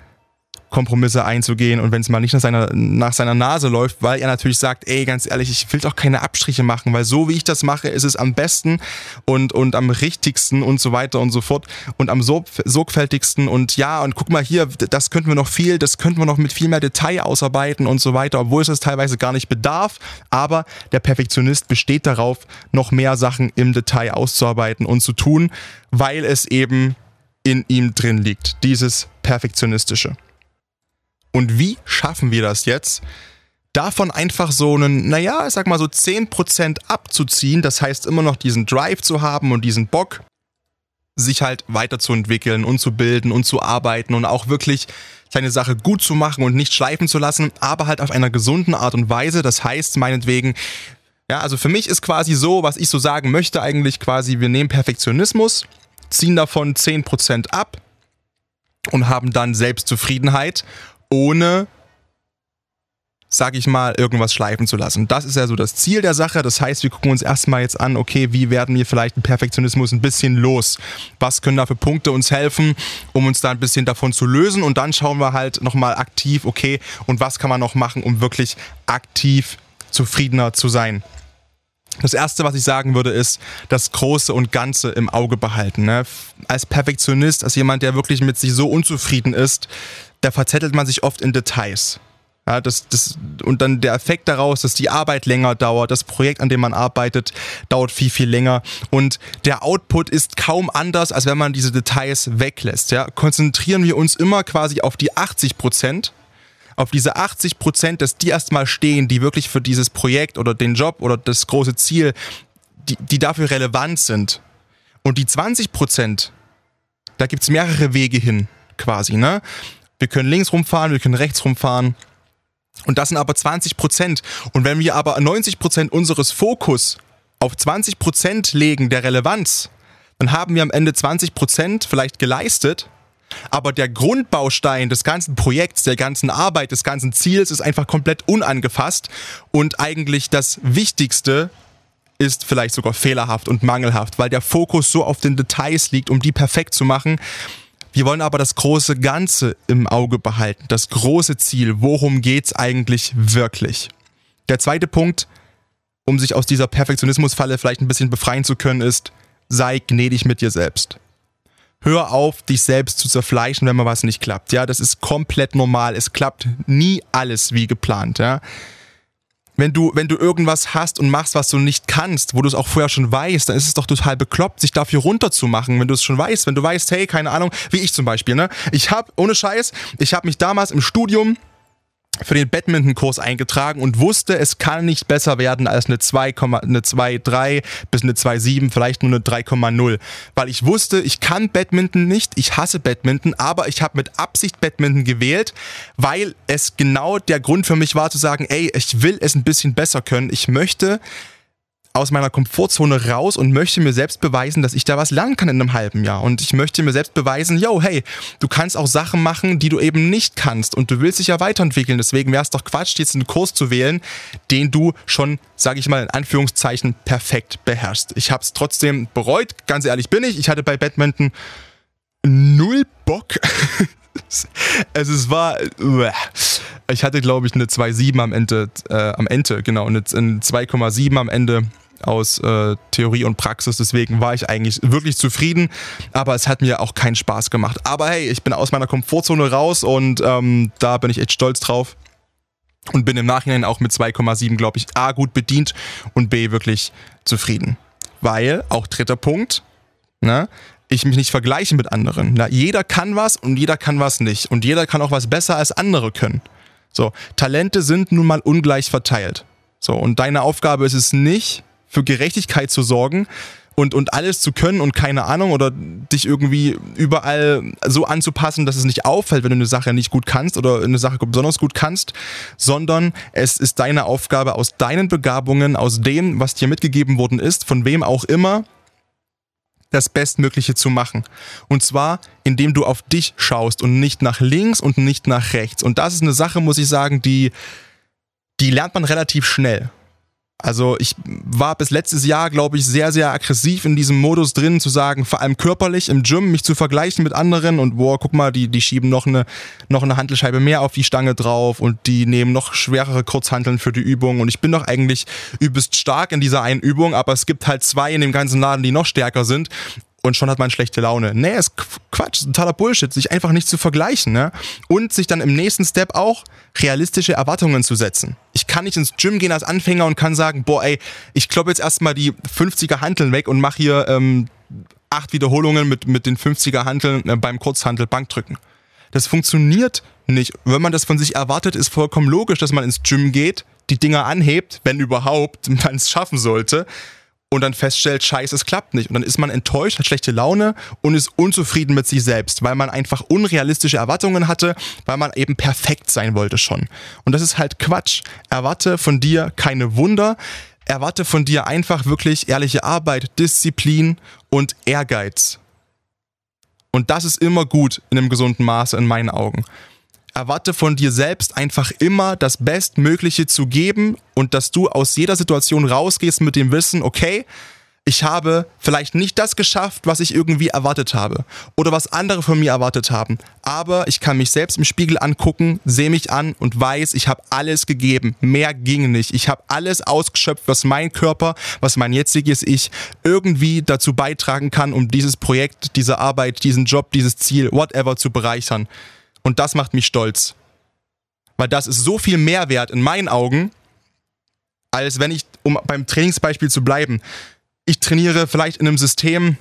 Kompromisse einzugehen und wenn es mal nicht nach seiner, nach seiner Nase läuft, weil er natürlich sagt, ey, ganz ehrlich, ich will doch keine Abstriche machen, weil so wie ich das mache, ist es am besten und, und am richtigsten und so weiter und so fort und am sorgfältigsten und ja, und guck mal hier, das könnten wir noch viel, das könnten wir noch mit viel mehr Detail ausarbeiten und so weiter, obwohl es das teilweise gar nicht bedarf, aber der Perfektionist besteht darauf, noch mehr Sachen im Detail auszuarbeiten und zu tun, weil es eben in ihm drin liegt, dieses Perfektionistische. Und wie schaffen wir das jetzt? Davon einfach so einen, naja, ich sag mal so 10% abzuziehen, das heißt immer noch diesen Drive zu haben und diesen Bock, sich halt weiterzuentwickeln und zu bilden und zu arbeiten und auch wirklich seine Sache gut zu machen und nicht schleifen zu lassen, aber halt auf einer gesunden Art und Weise. Das heißt meinetwegen, ja, also für mich ist quasi so, was ich so sagen möchte eigentlich quasi, wir nehmen Perfektionismus, ziehen davon 10% ab und haben dann Selbstzufriedenheit ohne, sag ich mal, irgendwas schleifen zu lassen. Das ist ja so das Ziel der Sache. Das heißt, wir gucken uns erstmal jetzt an, okay, wie werden wir vielleicht den Perfektionismus ein bisschen los? Was können da für Punkte uns helfen, um uns da ein bisschen davon zu lösen? Und dann schauen wir halt nochmal aktiv, okay, und was kann man noch machen, um wirklich aktiv zufriedener zu sein? Das erste, was ich sagen würde, ist das Große und Ganze im Auge behalten. Ne? Als Perfektionist, als jemand, der wirklich mit sich so unzufrieden ist, da verzettelt man sich oft in Details. Ja, das, das, und dann der Effekt daraus, dass die Arbeit länger dauert, das Projekt, an dem man arbeitet, dauert viel, viel länger. Und der Output ist kaum anders, als wenn man diese Details weglässt. Ja. Konzentrieren wir uns immer quasi auf die 80 Prozent, auf diese 80 Prozent, dass die erstmal stehen, die wirklich für dieses Projekt oder den Job oder das große Ziel, die, die dafür relevant sind. Und die 20 Prozent, da gibt es mehrere Wege hin, quasi. Ne? Wir können links rumfahren, wir können rechts rumfahren. Und das sind aber 20 Prozent. Und wenn wir aber 90 Prozent unseres Fokus auf 20 Prozent legen der Relevanz, dann haben wir am Ende 20 Prozent vielleicht geleistet. Aber der Grundbaustein des ganzen Projekts, der ganzen Arbeit, des ganzen Ziels ist einfach komplett unangefasst. Und eigentlich das Wichtigste ist vielleicht sogar fehlerhaft und mangelhaft, weil der Fokus so auf den Details liegt, um die perfekt zu machen, wir wollen aber das große Ganze im Auge behalten, das große Ziel. Worum geht's eigentlich wirklich? Der zweite Punkt, um sich aus dieser Perfektionismusfalle vielleicht ein bisschen befreien zu können, ist, sei gnädig mit dir selbst. Hör auf, dich selbst zu zerfleischen, wenn mal was nicht klappt. Ja, das ist komplett normal. Es klappt nie alles wie geplant. Ja wenn du, wenn du irgendwas hast und machst, was du nicht kannst, wo du es auch vorher schon weißt, dann ist es doch total bekloppt, sich dafür runterzumachen, wenn du es schon weißt. Wenn du weißt, hey, keine Ahnung, wie ich zum Beispiel, ne? Ich habe, ohne Scheiß, ich habe mich damals im Studium für den Badminton-Kurs eingetragen und wusste, es kann nicht besser werden als eine 2, eine 2,3 bis eine 2,7, vielleicht nur eine 3,0. Weil ich wusste, ich kann Badminton nicht, ich hasse Badminton, aber ich habe mit Absicht Badminton gewählt, weil es genau der Grund für mich war zu sagen, ey, ich will es ein bisschen besser können. Ich möchte aus meiner Komfortzone raus und möchte mir selbst beweisen, dass ich da was lernen kann in einem halben Jahr. Und ich möchte mir selbst beweisen, yo, hey, du kannst auch Sachen machen, die du eben nicht kannst und du willst dich ja weiterentwickeln. Deswegen wäre es doch Quatsch, jetzt einen Kurs zu wählen, den du schon, sage ich mal in Anführungszeichen, perfekt beherrschst. Ich habe es trotzdem bereut, ganz ehrlich bin ich. Ich hatte bei Badminton null Bock. also es war, ich hatte glaube ich eine 2,7 am Ende, äh, am Ende, genau, eine, eine 2,7 am Ende aus äh, Theorie und Praxis. Deswegen war ich eigentlich wirklich zufrieden, aber es hat mir auch keinen Spaß gemacht. Aber hey, ich bin aus meiner Komfortzone raus und ähm, da bin ich echt stolz drauf. Und bin im Nachhinein auch mit 2,7, glaube ich, A gut bedient und B wirklich zufrieden. Weil, auch dritter Punkt, ne, ich mich nicht vergleiche mit anderen. Na, jeder kann was und jeder kann was nicht. Und jeder kann auch was besser als andere können. So, Talente sind nun mal ungleich verteilt. So, und deine Aufgabe ist es nicht, für Gerechtigkeit zu sorgen und, und alles zu können und keine Ahnung oder dich irgendwie überall so anzupassen, dass es nicht auffällt, wenn du eine Sache nicht gut kannst oder eine Sache besonders gut kannst, sondern es ist deine Aufgabe aus deinen Begabungen, aus dem, was dir mitgegeben worden ist, von wem auch immer, das Bestmögliche zu machen. Und zwar, indem du auf dich schaust und nicht nach links und nicht nach rechts. Und das ist eine Sache, muss ich sagen, die, die lernt man relativ schnell. Also ich war bis letztes Jahr, glaube ich, sehr, sehr aggressiv in diesem Modus drin, zu sagen, vor allem körperlich im Gym, mich zu vergleichen mit anderen und boah, guck mal, die, die schieben noch eine, noch eine Handelscheibe mehr auf die Stange drauf und die nehmen noch schwerere Kurzhanteln für die Übung. Und ich bin doch eigentlich übelst stark in dieser einen Übung, aber es gibt halt zwei in dem ganzen Laden, die noch stärker sind und schon hat man schlechte Laune. Nee, ist Quatsch, ist totaler Bullshit, sich einfach nicht zu vergleichen, ne? Und sich dann im nächsten Step auch realistische Erwartungen zu setzen. Ich kann nicht ins Gym gehen als Anfänger und kann sagen, boah, ey, ich kloppe jetzt erstmal die 50er Hanteln weg und mache hier ähm, acht Wiederholungen mit, mit den 50er Hanteln äh, beim Kurzhantel Bankdrücken. Das funktioniert nicht. Wenn man das von sich erwartet, ist vollkommen logisch, dass man ins Gym geht, die Dinger anhebt, wenn überhaupt man es schaffen sollte und dann feststellt, scheiße, es klappt nicht. Und dann ist man enttäuscht, hat schlechte Laune und ist unzufrieden mit sich selbst, weil man einfach unrealistische Erwartungen hatte, weil man eben perfekt sein wollte schon. Und das ist halt Quatsch. Erwarte von dir keine Wunder. Erwarte von dir einfach wirklich ehrliche Arbeit, Disziplin und Ehrgeiz. Und das ist immer gut in einem gesunden Maße in meinen Augen erwarte von dir selbst einfach immer das Bestmögliche zu geben und dass du aus jeder Situation rausgehst mit dem Wissen, okay, ich habe vielleicht nicht das geschafft, was ich irgendwie erwartet habe oder was andere von mir erwartet haben, aber ich kann mich selbst im Spiegel angucken, sehe mich an und weiß, ich habe alles gegeben. Mehr ging nicht. Ich habe alles ausgeschöpft, was mein Körper, was mein jetziges Ich irgendwie dazu beitragen kann, um dieses Projekt, diese Arbeit, diesen Job, dieses Ziel, whatever zu bereichern. Und das macht mich stolz. Weil das ist so viel Mehrwert in meinen Augen, als wenn ich, um beim Trainingsbeispiel zu bleiben, ich trainiere vielleicht in einem System,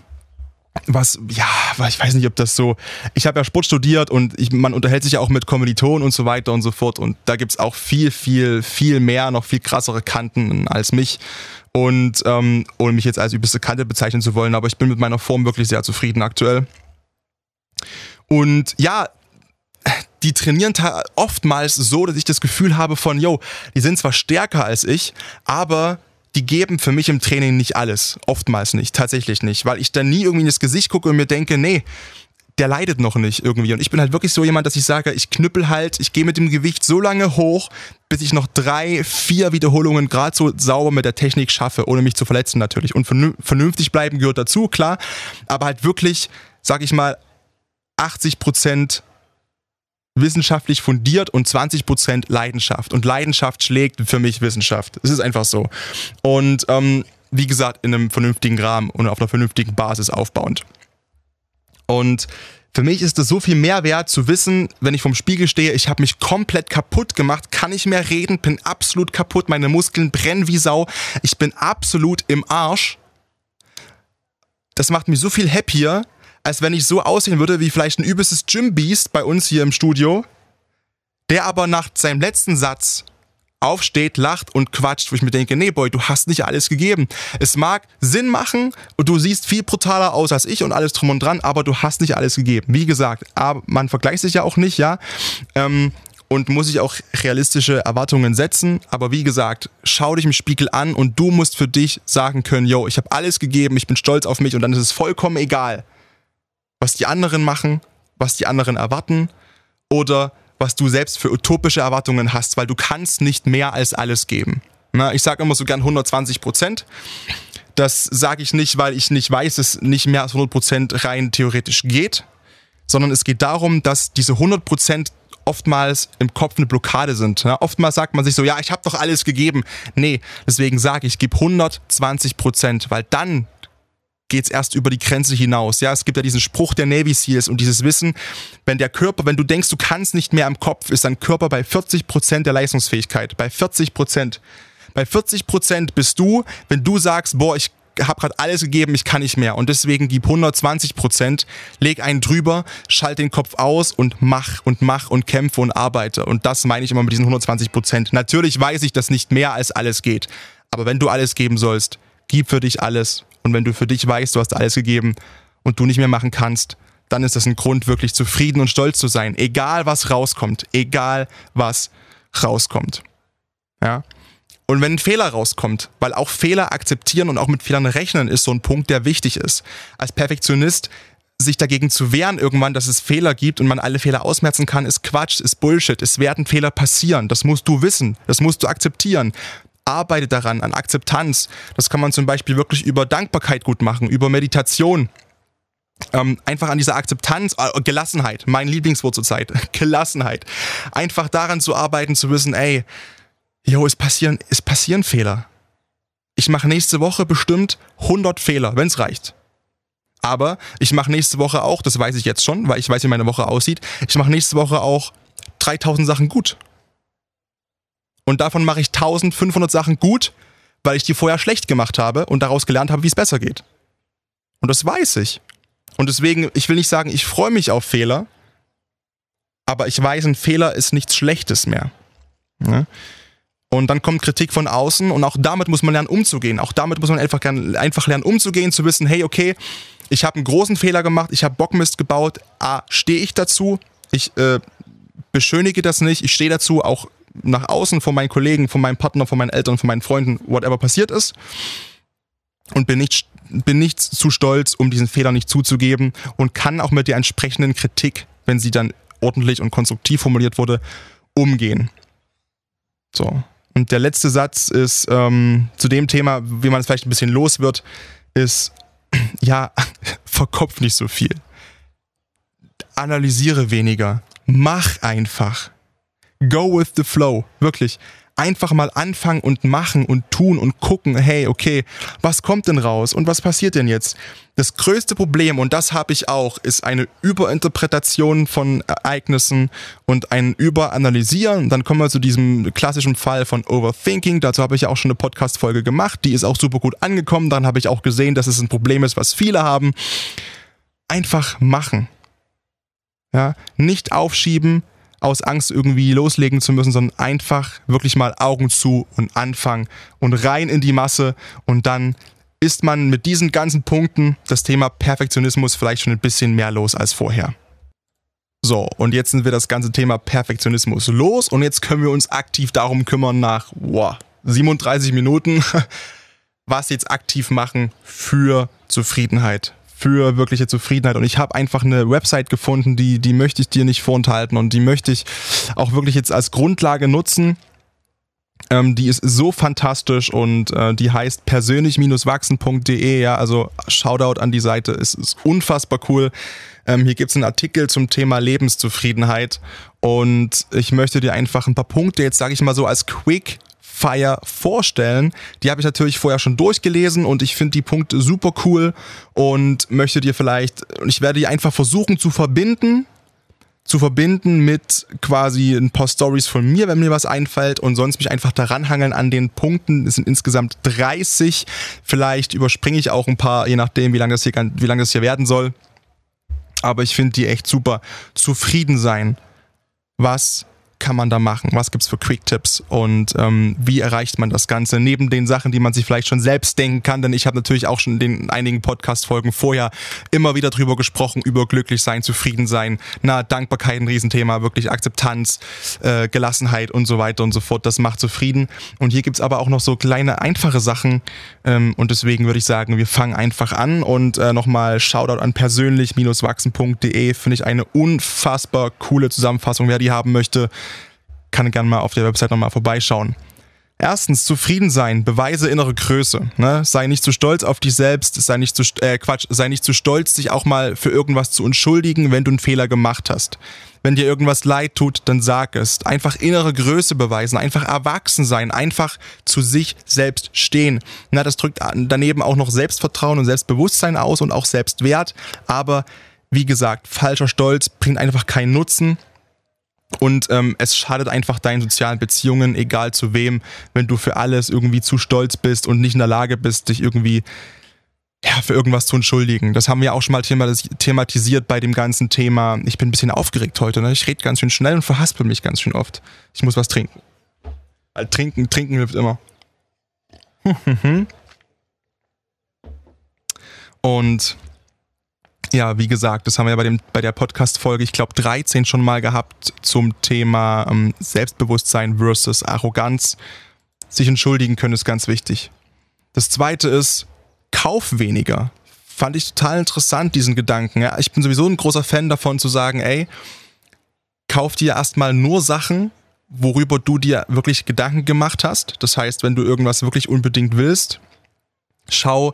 was, ja, ich weiß nicht, ob das so. Ich habe ja Sport studiert und ich, man unterhält sich ja auch mit Kommilitonen und so weiter und so fort. Und da gibt es auch viel, viel, viel mehr, noch viel krassere Kanten als mich. Und ähm, ohne mich jetzt als übelste Kante bezeichnen zu wollen, aber ich bin mit meiner Form wirklich sehr zufrieden aktuell. Und ja, die trainieren oftmals so, dass ich das Gefühl habe von, yo, die sind zwar stärker als ich, aber die geben für mich im Training nicht alles. Oftmals nicht, tatsächlich nicht, weil ich dann nie irgendwie in das Gesicht gucke und mir denke, nee, der leidet noch nicht irgendwie. Und ich bin halt wirklich so jemand, dass ich sage, ich knüppel halt, ich gehe mit dem Gewicht so lange hoch, bis ich noch drei, vier Wiederholungen gerade so sauber mit der Technik schaffe, ohne mich zu verletzen natürlich. Und vernünftig bleiben gehört dazu, klar. Aber halt wirklich, sag ich mal, 80 Prozent wissenschaftlich fundiert und 20% Leidenschaft. Und Leidenschaft schlägt für mich Wissenschaft. Es ist einfach so. Und ähm, wie gesagt, in einem vernünftigen Rahmen und auf einer vernünftigen Basis aufbauend. Und für mich ist es so viel mehr wert zu wissen, wenn ich vom Spiegel stehe, ich habe mich komplett kaputt gemacht, kann nicht mehr reden, bin absolut kaputt, meine Muskeln brennen wie Sau, ich bin absolut im Arsch. Das macht mich so viel happier, als wenn ich so aussehen würde wie vielleicht ein übelstes Gym-Beast bei uns hier im Studio, der aber nach seinem letzten Satz aufsteht, lacht und quatscht, wo ich mir denke, nee, Boy, du hast nicht alles gegeben. Es mag Sinn machen und du siehst viel brutaler aus als ich und alles drum und dran, aber du hast nicht alles gegeben. Wie gesagt, aber man vergleicht sich ja auch nicht, ja. Ähm, und muss sich auch realistische Erwartungen setzen. Aber wie gesagt, schau dich im Spiegel an und du musst für dich sagen können, yo, ich habe alles gegeben, ich bin stolz auf mich und dann ist es vollkommen egal, was die anderen machen, was die anderen erwarten oder was du selbst für utopische Erwartungen hast, weil du kannst nicht mehr als alles geben. Na, ich sage immer so gern 120 Prozent. Das sage ich nicht, weil ich nicht weiß, dass nicht mehr als 100 Prozent rein theoretisch geht, sondern es geht darum, dass diese 100 Prozent oftmals im Kopf eine Blockade sind. Ja, oftmals sagt man sich so, ja, ich habe doch alles gegeben. Nee, deswegen sage ich, gib 120 Prozent, weil dann geht es erst über die Grenze hinaus. Ja, es gibt ja diesen Spruch der Navy Seals und dieses Wissen, wenn der Körper, wenn du denkst, du kannst nicht mehr am Kopf, ist dein Körper bei 40 Prozent der Leistungsfähigkeit. Bei 40 Prozent. Bei 40 Prozent bist du, wenn du sagst, boah, ich habe gerade alles gegeben, ich kann nicht mehr. Und deswegen gib 120 Prozent, leg einen drüber, schalt den Kopf aus und mach und mach und kämpfe und arbeite. Und das meine ich immer mit diesen 120 Prozent. Natürlich weiß ich, dass nicht mehr als alles geht. Aber wenn du alles geben sollst, gib für dich alles und wenn du für dich weißt, du hast alles gegeben und du nicht mehr machen kannst, dann ist das ein Grund, wirklich zufrieden und stolz zu sein. Egal was rauskommt. Egal was rauskommt. Ja. Und wenn ein Fehler rauskommt, weil auch Fehler akzeptieren und auch mit Fehlern rechnen ist so ein Punkt, der wichtig ist. Als Perfektionist sich dagegen zu wehren irgendwann, dass es Fehler gibt und man alle Fehler ausmerzen kann, ist Quatsch, ist Bullshit. Es werden Fehler passieren. Das musst du wissen. Das musst du akzeptieren. Arbeite daran, an Akzeptanz. Das kann man zum Beispiel wirklich über Dankbarkeit gut machen, über Meditation. Ähm, einfach an dieser Akzeptanz, äh, Gelassenheit, mein Lieblingswort zurzeit, Gelassenheit. Einfach daran zu arbeiten, zu wissen, ey, jo, es passieren, es passieren Fehler. Ich mache nächste Woche bestimmt 100 Fehler, wenn es reicht. Aber ich mache nächste Woche auch, das weiß ich jetzt schon, weil ich weiß, wie meine Woche aussieht, ich mache nächste Woche auch 3000 Sachen gut. Und davon mache ich 1500 Sachen gut, weil ich die vorher schlecht gemacht habe und daraus gelernt habe, wie es besser geht. Und das weiß ich. Und deswegen, ich will nicht sagen, ich freue mich auf Fehler, aber ich weiß, ein Fehler ist nichts Schlechtes mehr. Ja? Und dann kommt Kritik von außen und auch damit muss man lernen umzugehen. Auch damit muss man einfach, einfach lernen umzugehen, zu wissen, hey, okay, ich habe einen großen Fehler gemacht, ich habe Bockmist gebaut, A, stehe ich dazu, ich äh, beschönige das nicht, ich stehe dazu, auch nach außen von meinen Kollegen, von meinem Partner, von meinen Eltern, von meinen Freunden, whatever passiert ist. Und bin nicht, bin nicht zu stolz, um diesen Fehler nicht zuzugeben und kann auch mit der entsprechenden Kritik, wenn sie dann ordentlich und konstruktiv formuliert wurde, umgehen. So. Und der letzte Satz ist ähm, zu dem Thema, wie man es vielleicht ein bisschen los wird, ist, ja, verkopf nicht so viel. Analysiere weniger. Mach einfach. Go with the flow. Wirklich einfach mal anfangen und machen und tun und gucken, hey, okay, was kommt denn raus und was passiert denn jetzt? Das größte Problem, und das habe ich auch, ist eine Überinterpretation von Ereignissen und ein Überanalysieren. Dann kommen wir zu diesem klassischen Fall von Overthinking. Dazu habe ich ja auch schon eine Podcast-Folge gemacht. Die ist auch super gut angekommen. Dann habe ich auch gesehen, dass es ein Problem ist, was viele haben. Einfach machen. Ja, nicht aufschieben, aus Angst irgendwie loslegen zu müssen, sondern einfach wirklich mal Augen zu und anfangen und rein in die Masse. Und dann ist man mit diesen ganzen Punkten das Thema Perfektionismus vielleicht schon ein bisschen mehr los als vorher. So, und jetzt sind wir das ganze Thema Perfektionismus los. Und jetzt können wir uns aktiv darum kümmern nach wow, 37 Minuten, was jetzt aktiv machen für Zufriedenheit, für wirkliche Zufriedenheit. Und ich habe einfach eine Website gefunden, die, die möchte ich dir nicht vorenthalten und die möchte ich auch wirklich jetzt als Grundlage nutzen. Ähm, die ist so fantastisch und äh, die heißt persönlich-wachsen.de. Ja, also Shoutout an die Seite, es ist unfassbar cool. Ähm, hier gibt es einen Artikel zum Thema Lebenszufriedenheit und ich möchte dir einfach ein paar Punkte jetzt, sage ich mal so, als Quick Fire vorstellen. Die habe ich natürlich vorher schon durchgelesen und ich finde die Punkte super cool und möchte dir vielleicht, und ich werde die einfach versuchen zu verbinden, zu verbinden mit quasi ein paar Stories von mir, wenn mir was einfällt und sonst mich einfach daran hangeln an den Punkten. Es sind insgesamt 30. Vielleicht überspringe ich auch ein paar, je nachdem, wie lange das hier, wie lange das hier werden soll. Aber ich finde die echt super. Zufrieden sein. Was kann man da machen? Was gibt's für Quick-Tipps und ähm, wie erreicht man das Ganze? Neben den Sachen, die man sich vielleicht schon selbst denken kann, denn ich habe natürlich auch schon in den einigen Podcast-Folgen vorher immer wieder drüber gesprochen, über glücklich sein, zufrieden sein, na, Dankbarkeit ein Riesenthema, wirklich Akzeptanz, äh, Gelassenheit und so weiter und so fort. Das macht zufrieden. Und hier gibt's aber auch noch so kleine, einfache Sachen ähm, und deswegen würde ich sagen, wir fangen einfach an und äh, nochmal Shoutout an persönlich-wachsen.de, finde ich eine unfassbar coole Zusammenfassung, wer die haben möchte kann gerne mal auf der Website nochmal vorbeischauen. Erstens, zufrieden sein, beweise innere Größe. Ne? Sei nicht zu stolz auf dich selbst, sei nicht zu, äh, Quatsch, sei nicht zu stolz, dich auch mal für irgendwas zu entschuldigen, wenn du einen Fehler gemacht hast. Wenn dir irgendwas leid tut, dann sag es. Einfach innere Größe beweisen, einfach erwachsen sein, einfach zu sich selbst stehen. Na, das drückt daneben auch noch Selbstvertrauen und Selbstbewusstsein aus und auch Selbstwert. Aber wie gesagt, falscher Stolz bringt einfach keinen Nutzen und ähm, es schadet einfach deinen sozialen Beziehungen, egal zu wem, wenn du für alles irgendwie zu stolz bist und nicht in der Lage bist, dich irgendwie ja, für irgendwas zu entschuldigen. Das haben wir auch schon mal thematisiert bei dem ganzen Thema. Ich bin ein bisschen aufgeregt heute. Ne? Ich rede ganz schön schnell und verhaspel mich ganz schön oft. Ich muss was trinken. Weil trinken, trinken hilft immer. und ja, wie gesagt, das haben wir ja bei, dem, bei der Podcast-Folge, ich glaube, 13 schon mal gehabt zum Thema ähm, Selbstbewusstsein versus Arroganz. Sich entschuldigen können ist ganz wichtig. Das zweite ist, kauf weniger. Fand ich total interessant, diesen Gedanken. Ja, ich bin sowieso ein großer Fan davon zu sagen, ey, kauf dir erstmal nur Sachen, worüber du dir wirklich Gedanken gemacht hast. Das heißt, wenn du irgendwas wirklich unbedingt willst, schau,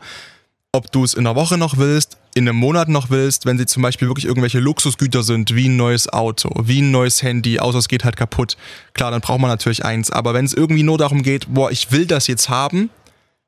ob du es in einer Woche noch willst, in einem Monat noch willst, wenn sie zum Beispiel wirklich irgendwelche Luxusgüter sind, wie ein neues Auto, wie ein neues Handy, außer es geht halt kaputt. Klar, dann braucht man natürlich eins. Aber wenn es irgendwie nur darum geht, boah, ich will das jetzt haben,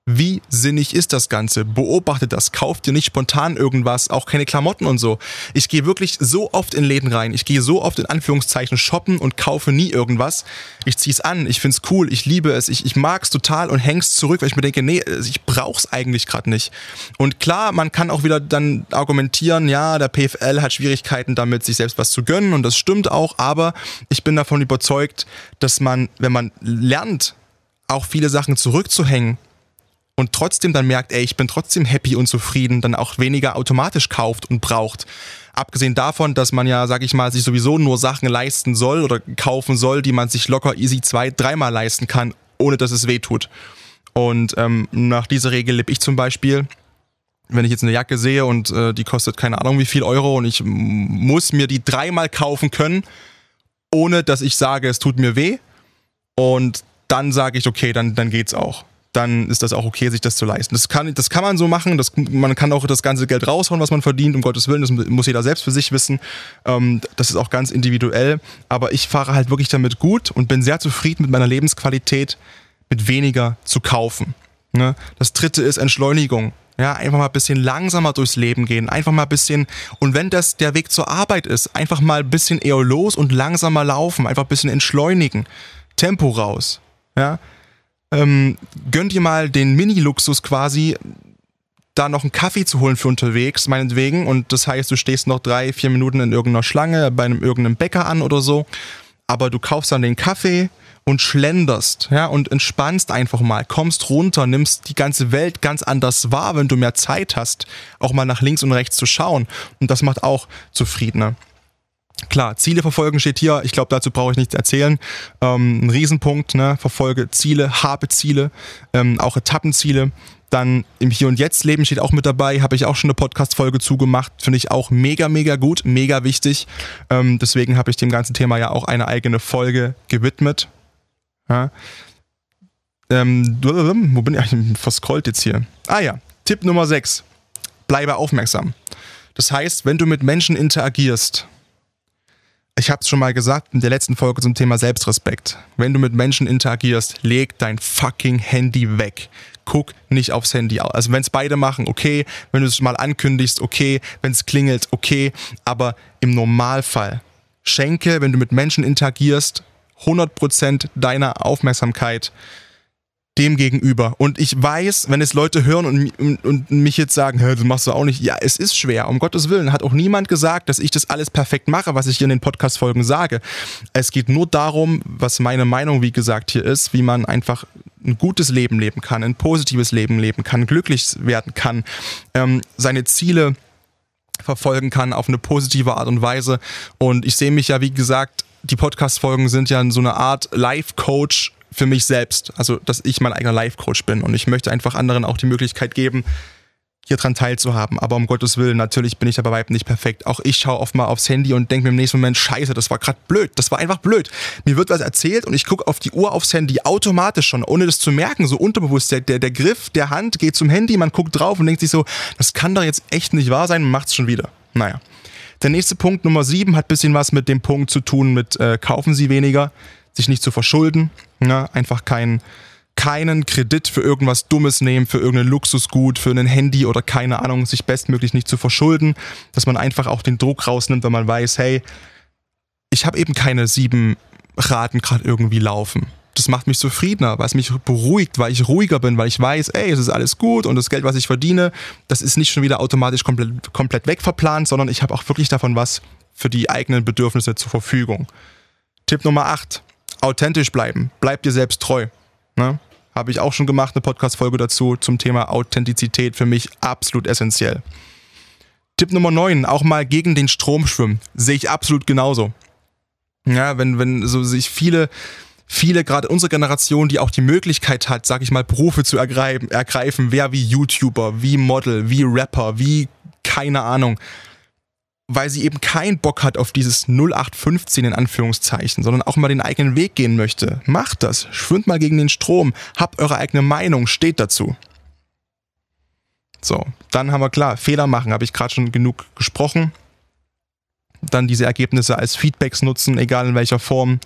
wie sinnig ist das Ganze? Beobachte das. Kauf dir nicht spontan irgendwas, auch keine Klamotten und so. Ich gehe wirklich so oft in Läden rein. Ich gehe so oft in Anführungszeichen shoppen und kaufe nie irgendwas. Ich zieh's an, ich find's cool, ich liebe es, ich, ich mag's total und häng's zurück, weil ich mir denke, nee, ich brauch's eigentlich gerade nicht. Und klar, man kann auch wieder dann argumentieren, ja, der PFL hat Schwierigkeiten damit, sich selbst was zu gönnen und das stimmt auch, aber ich bin davon überzeugt, dass man, wenn man lernt, auch viele Sachen zurückzuhängen, und trotzdem dann merkt, ey, ich bin trotzdem happy und zufrieden, dann auch weniger automatisch kauft und braucht. Abgesehen davon, dass man ja, sag ich mal, sich sowieso nur Sachen leisten soll oder kaufen soll, die man sich locker easy zwei, dreimal leisten kann, ohne dass es weh tut. Und ähm, nach dieser Regel lebe ich zum Beispiel. Wenn ich jetzt eine Jacke sehe und äh, die kostet keine Ahnung wie viel Euro und ich muss mir die dreimal kaufen können, ohne dass ich sage, es tut mir weh. Und dann sage ich, okay, dann, dann geht's auch dann ist das auch okay, sich das zu leisten. Das kann, das kann man so machen. Das, man kann auch das ganze Geld raushauen, was man verdient, um Gottes Willen. Das muss jeder selbst für sich wissen. Ähm, das ist auch ganz individuell. Aber ich fahre halt wirklich damit gut und bin sehr zufrieden mit meiner Lebensqualität, mit weniger zu kaufen. Ne? Das dritte ist Entschleunigung. Ja, einfach mal ein bisschen langsamer durchs Leben gehen, einfach mal ein bisschen, und wenn das der Weg zur Arbeit ist, einfach mal ein bisschen eher los und langsamer laufen, einfach ein bisschen entschleunigen, Tempo raus. Ja, ähm, gönn dir mal den Mini-Luxus quasi, da noch einen Kaffee zu holen für unterwegs, meinetwegen. Und das heißt, du stehst noch drei, vier Minuten in irgendeiner Schlange bei einem irgendeinem Bäcker an oder so. Aber du kaufst dann den Kaffee und schlenderst, ja, und entspannst einfach mal, kommst runter, nimmst die ganze Welt ganz anders wahr, wenn du mehr Zeit hast, auch mal nach links und rechts zu schauen. Und das macht auch zufriedener. Klar, Ziele verfolgen steht hier. Ich glaube, dazu brauche ich nichts erzählen. Ähm, ein Riesenpunkt, ne? Verfolge Ziele, habe Ziele, ähm, auch Etappenziele. Dann im Hier und Jetzt Leben steht auch mit dabei. Habe ich auch schon eine Podcast-Folge zugemacht. Finde ich auch mega, mega gut, mega wichtig. Ähm, deswegen habe ich dem ganzen Thema ja auch eine eigene Folge gewidmet. Ja. Ähm, wo bin ich? Ich verscrollt jetzt hier. Ah ja, Tipp Nummer 6. Bleibe aufmerksam. Das heißt, wenn du mit Menschen interagierst, ich habe es schon mal gesagt in der letzten Folge zum Thema Selbstrespekt. Wenn du mit Menschen interagierst, leg dein fucking Handy weg. Guck nicht aufs Handy. Also wenn es beide machen, okay. Wenn du es mal ankündigst, okay. Wenn es klingelt, okay. Aber im Normalfall schenke, wenn du mit Menschen interagierst, 100% deiner Aufmerksamkeit dem gegenüber. Und ich weiß, wenn es Leute hören und, und, und mich jetzt sagen, das machst du auch nicht. Ja, es ist schwer. Um Gottes Willen hat auch niemand gesagt, dass ich das alles perfekt mache, was ich hier in den Podcast-Folgen sage. Es geht nur darum, was meine Meinung, wie gesagt, hier ist, wie man einfach ein gutes Leben leben kann, ein positives Leben leben kann, glücklich werden kann, ähm, seine Ziele verfolgen kann auf eine positive Art und Weise. Und ich sehe mich ja, wie gesagt, die Podcast-Folgen sind ja so eine Art Life-Coach für mich selbst. Also, dass ich mein eigener Life-Coach bin und ich möchte einfach anderen auch die Möglichkeit geben, hier dran teilzuhaben. Aber um Gottes Willen, natürlich bin ich da bei weitem nicht perfekt. Auch ich schaue oft mal aufs Handy und denke mir im nächsten Moment, scheiße, das war gerade blöd. Das war einfach blöd. Mir wird was erzählt und ich gucke auf die Uhr aufs Handy automatisch schon, ohne das zu merken, so unterbewusst. Der, der, der Griff der Hand geht zum Handy, man guckt drauf und denkt sich so, das kann doch jetzt echt nicht wahr sein macht es schon wieder. Naja. Der nächste Punkt, Nummer sieben, hat bisschen was mit dem Punkt zu tun, mit äh, kaufen Sie weniger sich nicht zu verschulden, ne? einfach kein, keinen Kredit für irgendwas Dummes nehmen, für irgendein Luxusgut, für ein Handy oder keine Ahnung, sich bestmöglich nicht zu verschulden, dass man einfach auch den Druck rausnimmt, wenn man weiß, hey, ich habe eben keine sieben Raten gerade irgendwie laufen. Das macht mich zufriedener, weil es mich beruhigt, weil ich ruhiger bin, weil ich weiß, ey, es ist alles gut und das Geld, was ich verdiene, das ist nicht schon wieder automatisch komplett, komplett wegverplant, sondern ich habe auch wirklich davon was für die eigenen Bedürfnisse zur Verfügung. Tipp Nummer 8 authentisch bleiben. Bleib dir selbst treu. Ne? Habe ich auch schon gemacht, eine Podcast-Folge dazu zum Thema Authentizität für mich absolut essentiell. Tipp Nummer 9, auch mal gegen den Strom schwimmen. Sehe ich absolut genauso. Ja, wenn, wenn so sich viele, viele, gerade unsere Generation, die auch die Möglichkeit hat, sag ich mal, Berufe zu ergreifen, ergreifen, wer wie YouTuber, wie Model, wie Rapper, wie keine Ahnung, weil sie eben keinen Bock hat auf dieses 0815 in Anführungszeichen, sondern auch mal den eigenen Weg gehen möchte. Macht das, schwimmt mal gegen den Strom, habt eure eigene Meinung, steht dazu. So, dann haben wir klar, Fehler machen, habe ich gerade schon genug gesprochen. Dann diese Ergebnisse als Feedbacks nutzen, egal in welcher Form.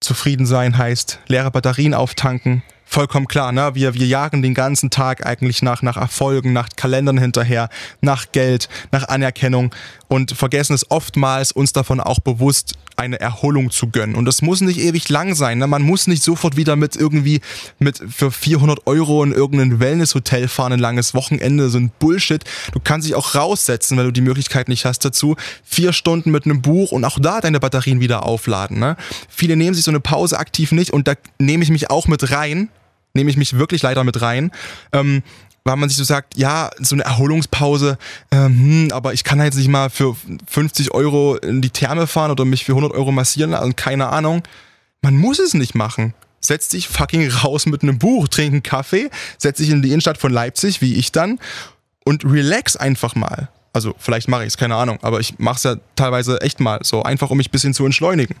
Zufrieden sein heißt leere Batterien auftanken, vollkommen klar, ne? Wir, wir jagen den ganzen Tag eigentlich nach, nach Erfolgen, nach Kalendern hinterher, nach Geld, nach Anerkennung und vergessen es oftmals, uns davon auch bewusst eine Erholung zu gönnen. Und das muss nicht ewig lang sein. Ne? Man muss nicht sofort wieder mit irgendwie mit für 400 Euro in irgendein Wellnesshotel fahren, ein langes Wochenende, so ein Bullshit. Du kannst dich auch raussetzen, wenn du die Möglichkeit nicht hast dazu. Vier Stunden mit einem Buch und auch da deine Batterien wieder aufladen. Ne? Viele nehmen sich so eine Pause aktiv nicht und da nehme ich mich auch mit rein, nehme ich mich wirklich leider mit rein. Ähm, weil man sich so sagt, ja, so eine Erholungspause, ähm, hm, aber ich kann halt nicht mal für 50 Euro in die Therme fahren oder mich für 100 Euro massieren lassen, keine Ahnung. Man muss es nicht machen. Setz dich fucking raus mit einem Buch, trink einen Kaffee, setz dich in die Innenstadt von Leipzig, wie ich dann, und relax einfach mal. Also vielleicht mache ich es, keine Ahnung, aber ich mache es ja teilweise echt mal so, einfach um mich ein bisschen zu entschleunigen.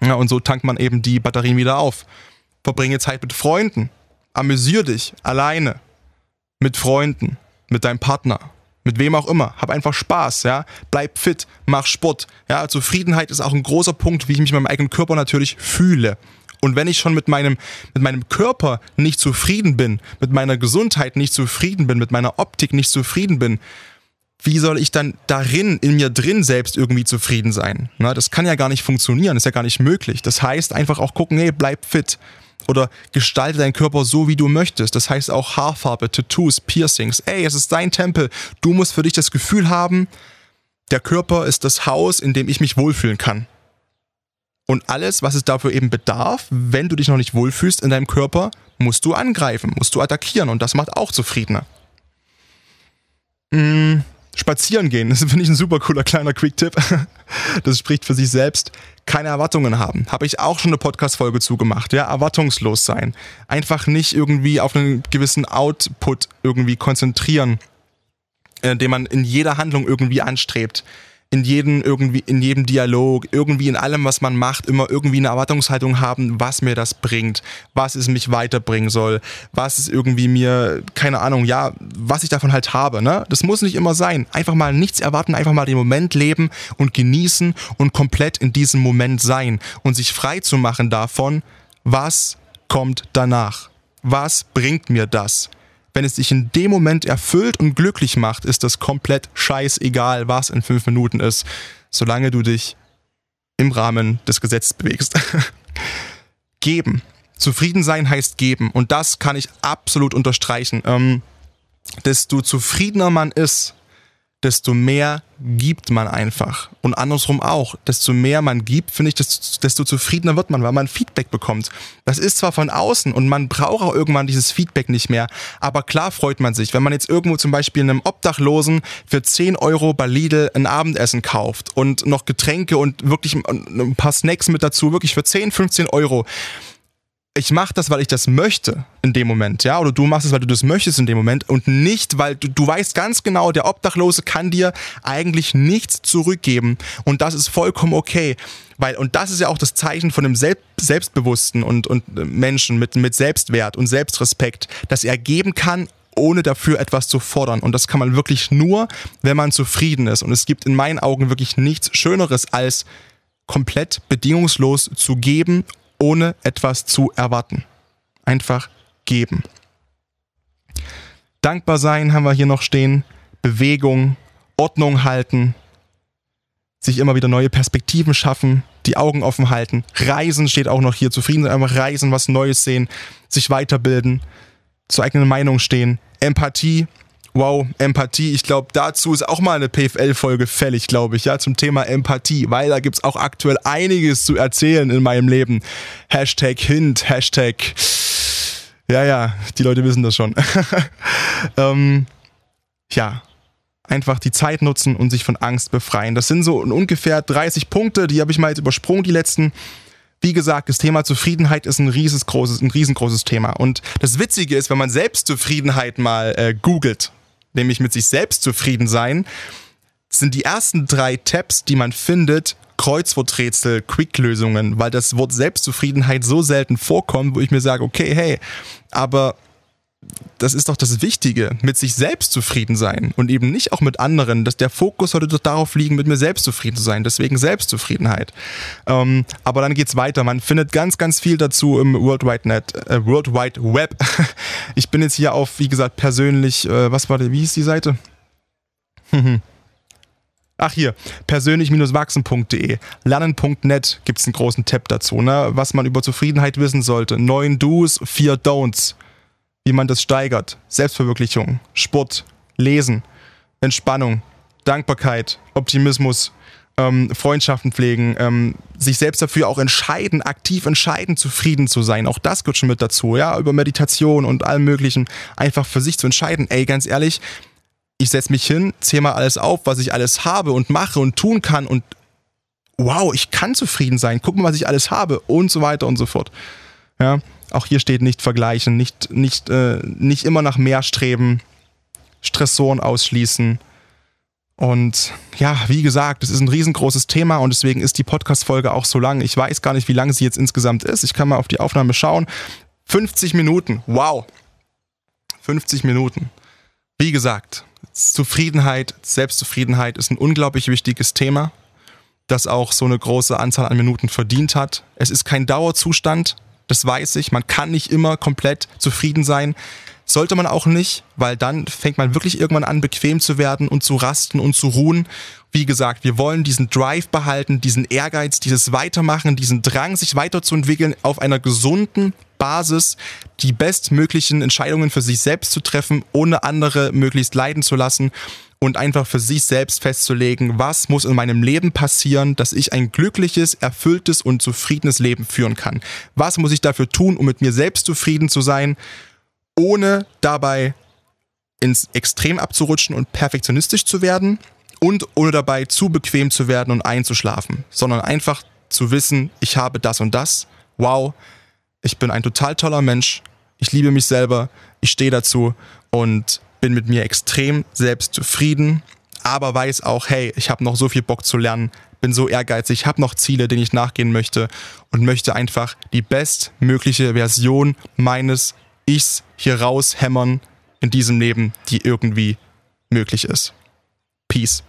Ja, und so tankt man eben die Batterien wieder auf verbringe Zeit mit Freunden, amüsier dich alleine, mit Freunden, mit deinem Partner, mit wem auch immer. Hab einfach Spaß, ja. Bleib fit, mach Sport. Ja, Zufriedenheit ist auch ein großer Punkt, wie ich mich mit meinem eigenen Körper natürlich fühle. Und wenn ich schon mit meinem, mit meinem Körper nicht zufrieden bin, mit meiner Gesundheit nicht zufrieden bin, mit meiner Optik nicht zufrieden bin, wie soll ich dann darin, in mir drin selbst irgendwie zufrieden sein? Na, das kann ja gar nicht funktionieren, ist ja gar nicht möglich. Das heißt einfach auch gucken, hey, bleib fit oder gestalte deinen Körper so, wie du möchtest. Das heißt auch Haarfarbe, Tattoos, Piercings. Ey, es ist dein Tempel. Du musst für dich das Gefühl haben, der Körper ist das Haus, in dem ich mich wohlfühlen kann. Und alles, was es dafür eben bedarf, wenn du dich noch nicht wohlfühlst in deinem Körper, musst du angreifen, musst du attackieren und das macht auch zufriedener. Mmh spazieren gehen. Das finde ich ein super cooler kleiner Quick-Tipp. Das spricht für sich selbst. Keine Erwartungen haben. Habe ich auch schon eine Podcast-Folge zugemacht. Ja, erwartungslos sein. Einfach nicht irgendwie auf einen gewissen Output irgendwie konzentrieren, äh, den man in jeder Handlung irgendwie anstrebt in jedem irgendwie in jedem Dialog, irgendwie in allem, was man macht, immer irgendwie eine Erwartungshaltung haben, was mir das bringt, was es mich weiterbringen soll, was es irgendwie mir, keine Ahnung, ja, was ich davon halt habe. Ne? Das muss nicht immer sein. Einfach mal nichts erwarten, einfach mal den Moment leben und genießen und komplett in diesem Moment sein und sich frei zu machen davon, was kommt danach. Was bringt mir das? Wenn es dich in dem Moment erfüllt und glücklich macht, ist das komplett scheißegal, was in fünf Minuten ist, solange du dich im Rahmen des Gesetzes bewegst. geben. Zufrieden sein heißt geben. Und das kann ich absolut unterstreichen. Ähm, desto zufriedener man ist, desto mehr gibt man einfach. Und andersrum auch. Desto mehr man gibt, finde ich, desto, desto, zufriedener wird man, weil man Feedback bekommt. Das ist zwar von außen und man braucht auch irgendwann dieses Feedback nicht mehr, aber klar freut man sich, wenn man jetzt irgendwo zum Beispiel einem Obdachlosen für 10 Euro bei Lidl ein Abendessen kauft und noch Getränke und wirklich ein paar Snacks mit dazu, wirklich für 10, 15 Euro ich mache das, weil ich das möchte in dem Moment, ja, oder du machst es, weil du das möchtest in dem Moment und nicht, weil du, du weißt ganz genau, der Obdachlose kann dir eigentlich nichts zurückgeben und das ist vollkommen okay, weil und das ist ja auch das Zeichen von einem Selbst, selbstbewussten und und äh, Menschen mit mit Selbstwert und Selbstrespekt, dass er geben kann ohne dafür etwas zu fordern. Und das kann man wirklich nur, wenn man zufrieden ist. Und es gibt in meinen Augen wirklich nichts Schöneres als komplett bedingungslos zu geben, ohne etwas zu erwarten. Einfach geben. Dankbar sein haben wir hier noch stehen. Bewegung, Ordnung halten, sich immer wieder neue Perspektiven schaffen, die Augen offen halten. Reisen steht auch noch hier. Zufrieden sein, einfach reisen, was Neues sehen, sich weiterbilden, zur eigenen Meinung stehen. Empathie, Wow, Empathie. Ich glaube, dazu ist auch mal eine PFL-Folge fällig, glaube ich, ja, zum Thema Empathie, weil da gibt es auch aktuell einiges zu erzählen in meinem Leben. Hashtag Hint, Hashtag. Ja, ja, die Leute wissen das schon. ähm, ja, einfach die Zeit nutzen und sich von Angst befreien. Das sind so ungefähr 30 Punkte, die habe ich mal jetzt übersprungen, die letzten. Wie gesagt, das Thema Zufriedenheit ist ein riesengroßes, ein riesengroßes Thema. Und das Witzige ist, wenn man Selbstzufriedenheit mal äh, googelt, nämlich mit sich selbst zufrieden sein, sind die ersten drei Tabs, die man findet, Kreuzworträtsel, Quick-Lösungen, weil das Wort Selbstzufriedenheit so selten vorkommt, wo ich mir sage, okay, hey, aber das ist doch das Wichtige, mit sich selbst zufrieden sein und eben nicht auch mit anderen. Dass der Fokus sollte doch darauf liegen, mit mir selbst zufrieden zu sein. Deswegen Selbstzufriedenheit. Ähm, aber dann geht's weiter. Man findet ganz, ganz viel dazu im World Wide Net, äh, World Wide Web. ich bin jetzt hier auf, wie gesagt, persönlich, äh, was war der, wie hieß die Seite? Ach hier, persönlich-wachsen.de, lernen.net gibt es einen großen Tab dazu, ne? was man über Zufriedenheit wissen sollte. Neun Do's, vier Don'ts, wie man das steigert. Selbstverwirklichung, Sport, Lesen, Entspannung, Dankbarkeit, Optimismus, ähm, Freundschaften pflegen, ähm, sich selbst dafür auch entscheiden, aktiv entscheiden, zufrieden zu sein. Auch das gehört schon mit dazu, ja, über Meditation und allem Möglichen, einfach für sich zu entscheiden. Ey, ganz ehrlich, ich setze mich hin, zähle mal alles auf, was ich alles habe und mache und tun kann und wow, ich kann zufrieden sein, guck mal, was ich alles habe und so weiter und so fort. Ja, auch hier steht nicht vergleichen, nicht, nicht, äh, nicht immer nach mehr streben, Stressoren ausschließen. Und ja, wie gesagt, es ist ein riesengroßes Thema und deswegen ist die Podcast-Folge auch so lang. Ich weiß gar nicht, wie lang sie jetzt insgesamt ist. Ich kann mal auf die Aufnahme schauen. 50 Minuten. Wow. 50 Minuten. Wie gesagt, Zufriedenheit, Selbstzufriedenheit ist ein unglaublich wichtiges Thema, das auch so eine große Anzahl an Minuten verdient hat. Es ist kein Dauerzustand, das weiß ich. Man kann nicht immer komplett zufrieden sein. Sollte man auch nicht, weil dann fängt man wirklich irgendwann an, bequem zu werden und zu rasten und zu ruhen. Wie gesagt, wir wollen diesen Drive behalten, diesen Ehrgeiz, dieses Weitermachen, diesen Drang, sich weiterzuentwickeln auf einer gesunden Basis, die bestmöglichen Entscheidungen für sich selbst zu treffen, ohne andere möglichst leiden zu lassen und einfach für sich selbst festzulegen, was muss in meinem Leben passieren, dass ich ein glückliches, erfülltes und zufriedenes Leben führen kann. Was muss ich dafür tun, um mit mir selbst zufrieden zu sein, ohne dabei ins Extrem abzurutschen und perfektionistisch zu werden und ohne dabei zu bequem zu werden und einzuschlafen, sondern einfach zu wissen, ich habe das und das. Wow, ich bin ein total toller Mensch. Ich liebe mich selber. Ich stehe dazu und bin mit mir extrem selbst zufrieden, aber weiß auch, hey, ich habe noch so viel Bock zu lernen, bin so ehrgeizig, habe noch Ziele, denen ich nachgehen möchte und möchte einfach die bestmögliche Version meines Ichs hier raushämmern in diesem Leben, die irgendwie möglich ist. Peace.